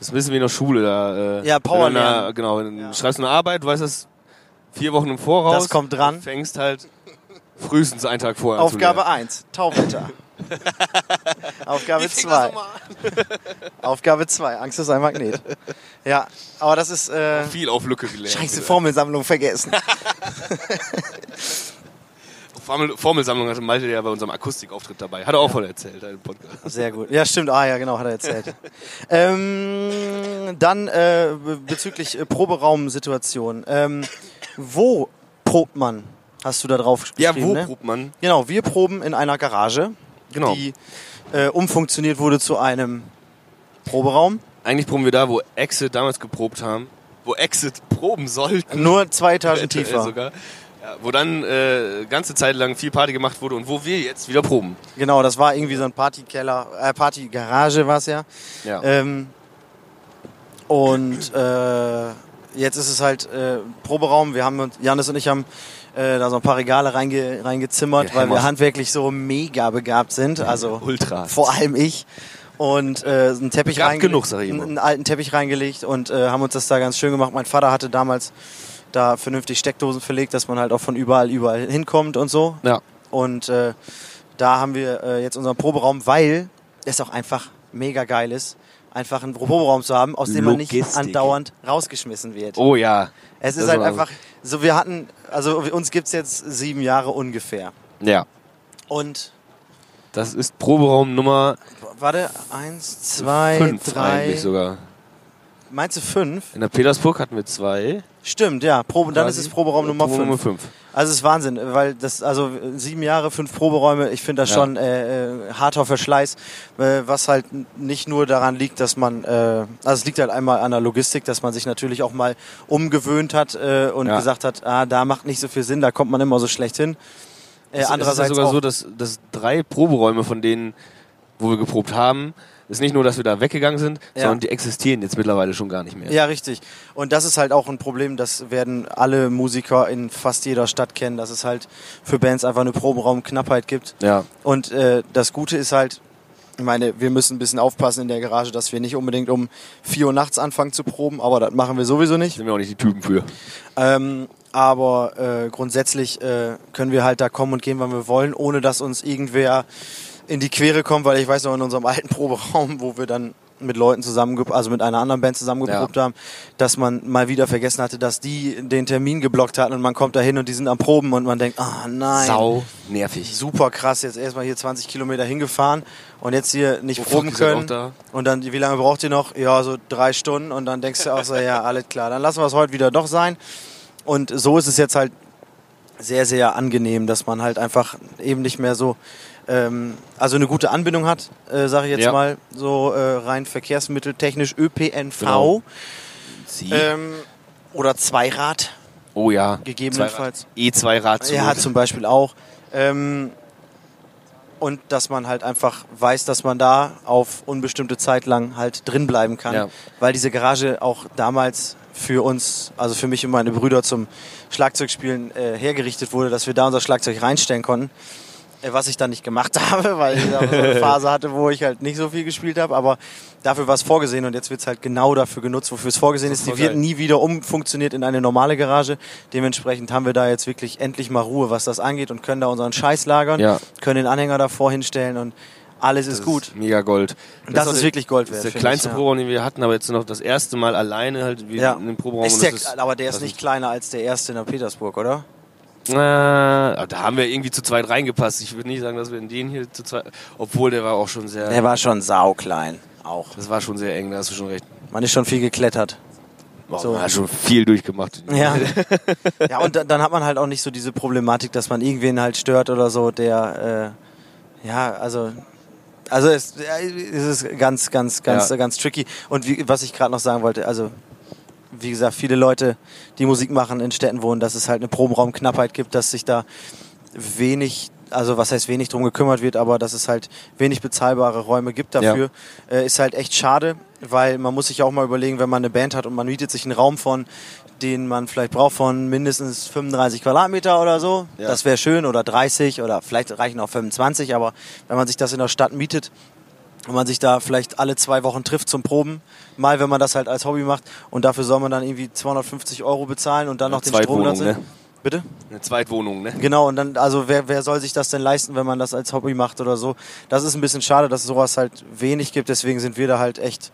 Das ist ein bisschen wie in der Schule. Da, äh, Ja, Power wenn du eine- lernen. Genau, du Ja. schreibst eine Arbeit, weißt das vier Wochen im Voraus. Das kommt dran. Du fängst halt frühestens einen Tag vorher Aufgabe an 1, Tauwetter. Aufgabe 2. Aufgabe 2, Angst ist ein Magnet. Ja, aber das ist äh, Viel auf Lücke gelernt. scheiße Formelsammlung vergessen. Formel, Formelsammlung hatte Malte ja bei unserem Akustikauftritt dabei. Hat er auch voll erzählt im Podcast. Sehr gut. Ja, stimmt. Ah, ja, genau, hat er erzählt. ähm, dann äh, be- bezüglich äh, Proberaumsituation. Ähm, wo probt man? Hast du da drauf Ja, geschrieben, wo ne? probt man? Genau, wir proben in einer Garage, Genau. die äh, umfunktioniert wurde zu einem Proberaum. Eigentlich proben wir da, wo Exit damals geprobt haben. Wo Exit proben sollten. Nur zwei Etagen tiefer. Sogar. Ja, wo dann äh, ganze Zeit lang viel Party gemacht wurde und wo wir jetzt wieder proben. Genau, das war irgendwie so ein Partykeller, äh, Partygarage war es ja. Ja. Ähm, und äh, jetzt ist es halt äh, Proberaum. Wir haben uns, Janis und ich haben äh, da so ein paar Regale reinge, reingezimmert, weil wir handwerklich so mega begabt sind. Also Ultra. vor allem ich. Und äh, einen Teppich genug, sag ich immer. einen alten Teppich reingelegt und äh, haben uns das da ganz schön gemacht. Mein Vater hatte damals da vernünftig Steckdosen verlegt, dass man halt auch von überall überall hinkommt und so. Ja. Und äh, da haben wir äh, jetzt unseren Proberaum, weil es auch einfach mega geil ist, einfach einen Proberaum zu haben, aus dem man nicht Logistik. andauernd rausgeschmissen wird. Oh ja. es ist das halt einfach, so wir hatten, also uns gibt's jetzt sieben Jahre ungefähr. Ja. Und Das ist Proberaum Nummer warte, eins, zwei, 5 drei. eigentlich sogar. Meinst du fünf? In der Petersburg hatten wir zwei. Stimmt, ja. Probe, dann ist es Proberaum Nummer Proberaum fünf. Nummer 5. Also es ist Wahnsinn, weil das, also sieben Jahre, fünf Proberäume, ich finde das Ja. schon äh, äh, harter Verschleiß, äh, was halt nicht nur daran liegt, dass man, äh, also es liegt halt einmal an der Logistik, dass man sich natürlich auch mal umgewöhnt hat äh, und Ja. gesagt hat, ah, da macht nicht so viel Sinn, da kommt man immer so schlecht hin. Äh, Es- andererseits es ist sogar so, dass, dass drei Proberäume von denen, wo wir geprobt haben, ist nicht nur, dass wir da weggegangen sind, Ja. sondern die existieren jetzt mittlerweile schon gar nicht mehr. Ja, richtig. Und das ist halt auch ein Problem, das werden alle Musiker in fast jeder Stadt kennen, dass es halt für Bands einfach eine Proberaumknappheit gibt. Ja. Und äh, das Gute ist halt, ich meine, wir müssen ein bisschen aufpassen in der Garage, dass wir nicht unbedingt um 4 Uhr nachts anfangen zu proben, aber das machen wir sowieso nicht. Sind wir auch nicht die Typen für. Ähm, aber äh, grundsätzlich äh, können wir halt da kommen und gehen, wann wir wollen, ohne dass uns irgendwer in die Quere kommt, weil ich weiß noch in unserem alten Proberaum, wo wir dann mit Leuten zusammen, also mit einer anderen Band zusammengeprobt haben, dass man mal wieder vergessen hatte, dass die den Termin geblockt hatten und man kommt da hin und die sind am Proben und man denkt, ah nein. Sau nervig. Super krass, jetzt erstmal hier 20 Kilometer hingefahren und jetzt hier nicht Oh, fuck, proben können. da? Und dann, wie lange braucht ihr noch? Ja, so drei Stunden. Und dann denkst du auch so, ja, alles klar, dann lassen wir es heute wieder doch sein. Und so ist es jetzt halt sehr, sehr angenehm, dass man halt einfach eben nicht mehr so, ähm, also eine gute Anbindung hat, äh, sage ich jetzt Ja. mal, so äh, rein verkehrsmitteltechnisch ÖPNV Genau. Ähm, oder Zweirad oh ja. gegebenenfalls. E2-Rad. Ja, zum Beispiel auch. Ähm, und dass man halt einfach weiß, dass man da auf unbestimmte Zeit lang halt drin bleiben kann. Ja. Weil diese Garage auch damals für uns, also für mich und meine Brüder zum Schlagzeugspielen äh, hergerichtet wurde, dass wir da unser Schlagzeug reinstellen konnten. Äh, was ich dann nicht gemacht habe, weil ich da so eine Phase hatte, wo ich halt nicht so viel gespielt habe. Aber dafür war es vorgesehen und jetzt wird es halt genau dafür genutzt, wofür es vorgesehen ist. ist Die wird nie wieder umfunktioniert in eine normale Garage. Dementsprechend haben wir da jetzt wirklich endlich mal Ruhe, was das angeht und können da unseren Scheiß lagern, Ja. können den Anhänger davor hinstellen und alles ist gut. Mega Gold. Das auch ist wirklich Gold Das wert. ist der kleinste ich. Proberaum, den wir hatten, aber jetzt noch das erste Mal alleine halt wie Ja. in dem Proberaum. Ist der, das ist, aber der ist das nicht kleiner als der erste in der Petersburg, oder? Äh, da haben wir irgendwie zu zweit reingepasst. Ich würde nicht sagen, dass wir in den hier zu zweit. Obwohl der war auch schon sehr. Der war schon sauklein. Auch. das war schon sehr eng, da hast du schon recht. Man ist schon viel geklettert. Boah, So. Man hat schon viel durchgemacht. Ja. ja, und dann, dann hat man halt auch nicht so diese Problematik, dass man irgendwen halt stört oder so, der, äh, ja, also, also es, ja, es ist ganz, ganz, ganz, Ja. ganz tricky. Und wie, was ich gerade noch sagen wollte, also, wie gesagt, viele Leute, die Musik machen, in Städten wohnen, dass es halt eine Proberaumknappheit gibt, dass sich da wenig also was heißt wenig drum gekümmert wird, aber dass es halt wenig bezahlbare Räume gibt dafür, äh, ist halt echt schade, weil man muss sich auch mal überlegen, wenn man eine Band hat und man mietet sich einen Raum von, den man vielleicht braucht von mindestens 35 Quadratmeter oder so, Ja. das wäre schön, oder 30 oder vielleicht reichen auch 25, aber wenn man sich das in der Stadt mietet, und man sich da vielleicht alle zwei Wochen trifft zum Proben, mal wenn man das halt als Hobby macht und dafür soll man dann irgendwie 250 Euro bezahlen und dann noch den Strom dazu. ne? Bitte? Eine Zweitwohnung, ne? Genau, und dann, also wer, wer soll sich das denn leisten, wenn man das als Hobby macht oder so? Das ist ein bisschen schade, dass es sowas halt wenig gibt, deswegen sind wir da halt echt,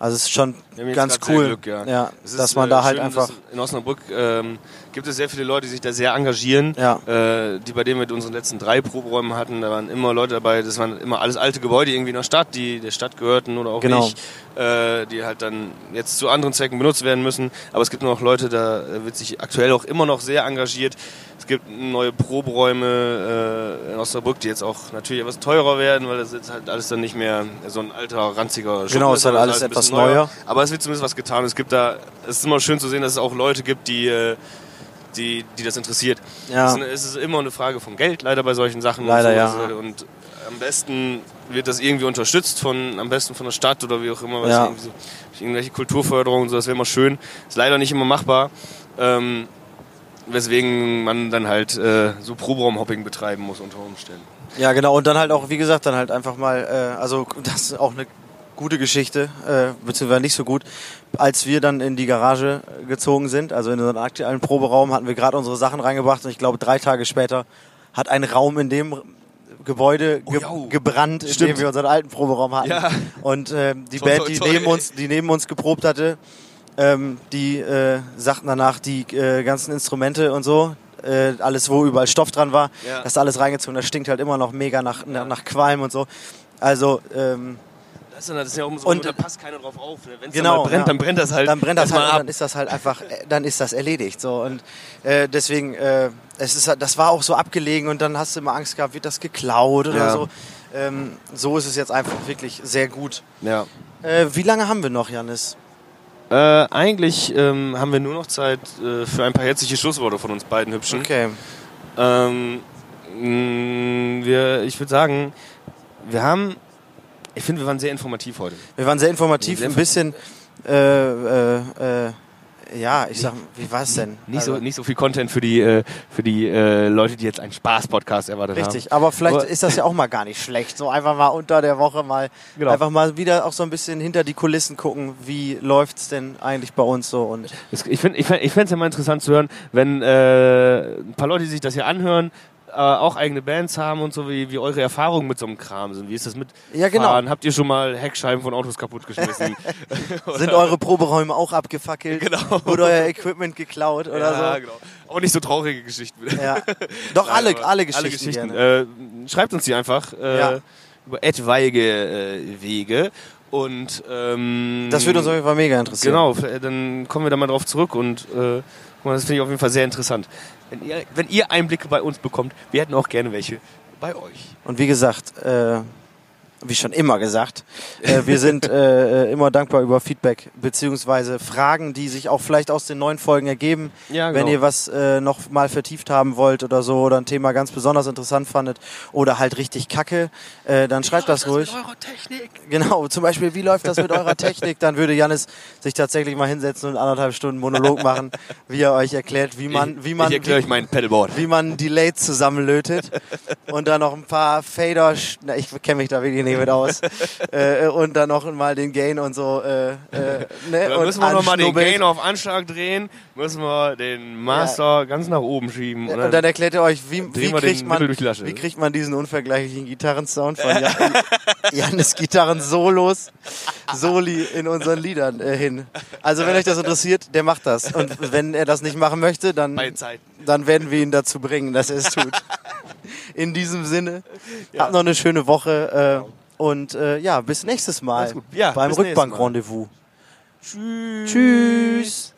also es ist schon ganz cool, Glück, ja. ja, dass man äh, da halt schön, einfach, In Osnabrück ähm, gibt es sehr viele Leute, die sich da sehr engagieren. Ja. Äh, die bei denen wir mit unseren letzten drei Proberäumen hatten, da waren immer Leute dabei, das waren immer alles alte Gebäude irgendwie in der Stadt, die der Stadt gehörten oder auch Genau. nicht, äh, die halt dann jetzt zu anderen Zwecken benutzt werden müssen. Aber es gibt noch Leute, da äh, wird sich aktuell auch immer noch sehr engagiert. Es gibt neue Proberäume äh, in Osnabrück, die jetzt auch natürlich etwas teurer werden, weil das jetzt halt alles dann nicht mehr so ein alter, ranziger Schuppen Genau, es ist halt sondern alles ein etwas bisschen neuer. aber es wird zumindest was getan. Es gibt da, es ist immer schön zu sehen, dass es auch Leute gibt, die, äh, die, die das interessiert. Ja. Es ist- immer eine Frage von Geld, leider bei solchen Sachen. Leider, und ja. Das, äh, Und am besten wird das irgendwie unterstützt von, am besten von der Stadt oder wie auch immer. Ja. so, irgendwelche Kulturförderung und so, das wäre immer schön. Ist leider nicht immer machbar. Ähm, weswegen man dann halt äh, so Proberaumhopping betreiben muss unter Umständen. ja genau, und dann halt auch, wie gesagt, dann halt einfach mal, äh, also das ist auch eine gute Geschichte, äh, beziehungsweise nicht so gut. Als wir dann in die Garage gezogen sind, also in unseren aktuellen Proberaum, hatten wir gerade unsere Sachen reingebracht und ich glaube drei Tage später hat ein Raum in dem Gebäude ge Oh, ja. gebrannt, in dem Stimmt. wir unseren alten Proberaum hatten. Ja. Und ähm, die Toi, Band, die toi. neben uns, die neben uns geprobt hatte, ähm, die äh, sagten danach, die äh, ganzen Instrumente und so, äh, alles wo überall Stoff dran war, Ja. das ist alles reingezogen. Das stinkt halt immer noch mega nach, nach, nach Qualm und so. Also ähm, Ist, ja- das ist ja auch so, Und- da passt keiner drauf auf. ne? Wenn es Genau, mal brennt, ja. dann brennt das halt. dann brennt das halt und ab. dann ist das halt einfach, äh, dann ist das erledigt. So und äh, deswegen, äh, es ist, das war auch so abgelegen und dann hast du immer Angst gehabt, wird das geklaut oder Ja. so. Ähm, so ist es jetzt einfach wirklich sehr gut. Ja. Äh, wie lange haben wir noch, Janis? Äh, eigentlich ähm, haben wir nur noch Zeit äh, für ein paar herzliche Schlussworte von uns beiden Hübschen. Okay. Ähm, mh, wir, ich würde sagen, wir haben, ich finde, wir waren sehr informativ heute. Wir waren sehr informativ, Sehr ein bisschen, äh, äh, äh, ja, ich sag, wie war es denn? Nicht, Also, so, nicht so viel Content für die, äh, für die äh, Leute, die jetzt einen Spaß-Podcast erwartet haben. Richtig, aber vielleicht Aber- ist das ja auch mal gar nicht schlecht. So einfach mal unter der Woche mal, Genau. einfach mal wieder auch so ein bisschen hinter die Kulissen gucken, wie läuft's denn eigentlich bei uns so und Es- Ich finde ich fänd, ich es ja mal interessant zu hören, wenn äh, ein paar Leute, die sich das hier anhören, äh, auch eigene Bands haben und so, wie, wie eure Erfahrungen mit so einem Kram sind. Wie ist das mit Ja, genau. Fahren? Habt ihr schon mal Heckscheiben von Autos kaputtgeschmissen? sind eure Proberäume auch abgefackelt? Genau. Wurde euer Equipment geklaut oder ja, so? genau. Auch nicht so traurige Geschichten. Ja. Doch Nein, alle, alle Geschichten. gerne. Äh, schreibt uns die einfach äh, Ja. über etwaige äh, Wege. Und ähm, Das würde uns auf jeden Fall mega interessieren. Genau, f- dann kommen wir da mal drauf zurück und äh, das finde ich auf jeden Fall sehr interessant. Wenn ihr, wenn ihr Einblicke bei uns bekommt, wir hätten auch gerne welche bei euch. Und wie gesagt, äh, wie schon immer gesagt, äh, wir sind äh, äh, immer dankbar über Feedback beziehungsweise Fragen, die sich auch vielleicht aus den neuen Folgen ergeben. Ja, Wenn genau. ihr was äh, noch mal vertieft haben wollt oder so oder ein Thema ganz besonders interessant fandet oder halt richtig kacke, äh, dann schreibt das ruhig. Mit eurer Technik. Genau, zum Beispiel, wie läuft das mit eurer Technik? Dann würde Janis sich tatsächlich mal hinsetzen und anderthalb Stunden Monolog machen, wie er euch erklärt, wie man, wie man, ich erkläre wie, euch mein Pedalboard. wie man Delay zusammenlötet und dann noch ein paar Fader, na, ich kenne mich da wirklich nicht mit aus, äh, und dann noch mal den Gain und so. Äh, äh, ne, Da und müssen wir nochmal den. Gain auf Anschlag drehen, müssen wir den Master ganz nach oben schieben. Und Und dann erklärt er euch, wie, wie, kriegt man, wie kriegt man diesen unvergleichlichen Gitarrensound von Jan, Janis Gitarren-Solos, Soli in unseren Liedern äh, hin. Also wenn euch das interessiert, der macht das. Und wenn er das nicht machen möchte, dann, dann werden wir ihn dazu bringen, dass er es tut. In diesem Sinne, habt noch eine schöne Woche äh, und äh, ja, bis nächstes Mal. Ja, beim. Rückbank-Rendezvous. Tschüss. Tschüss.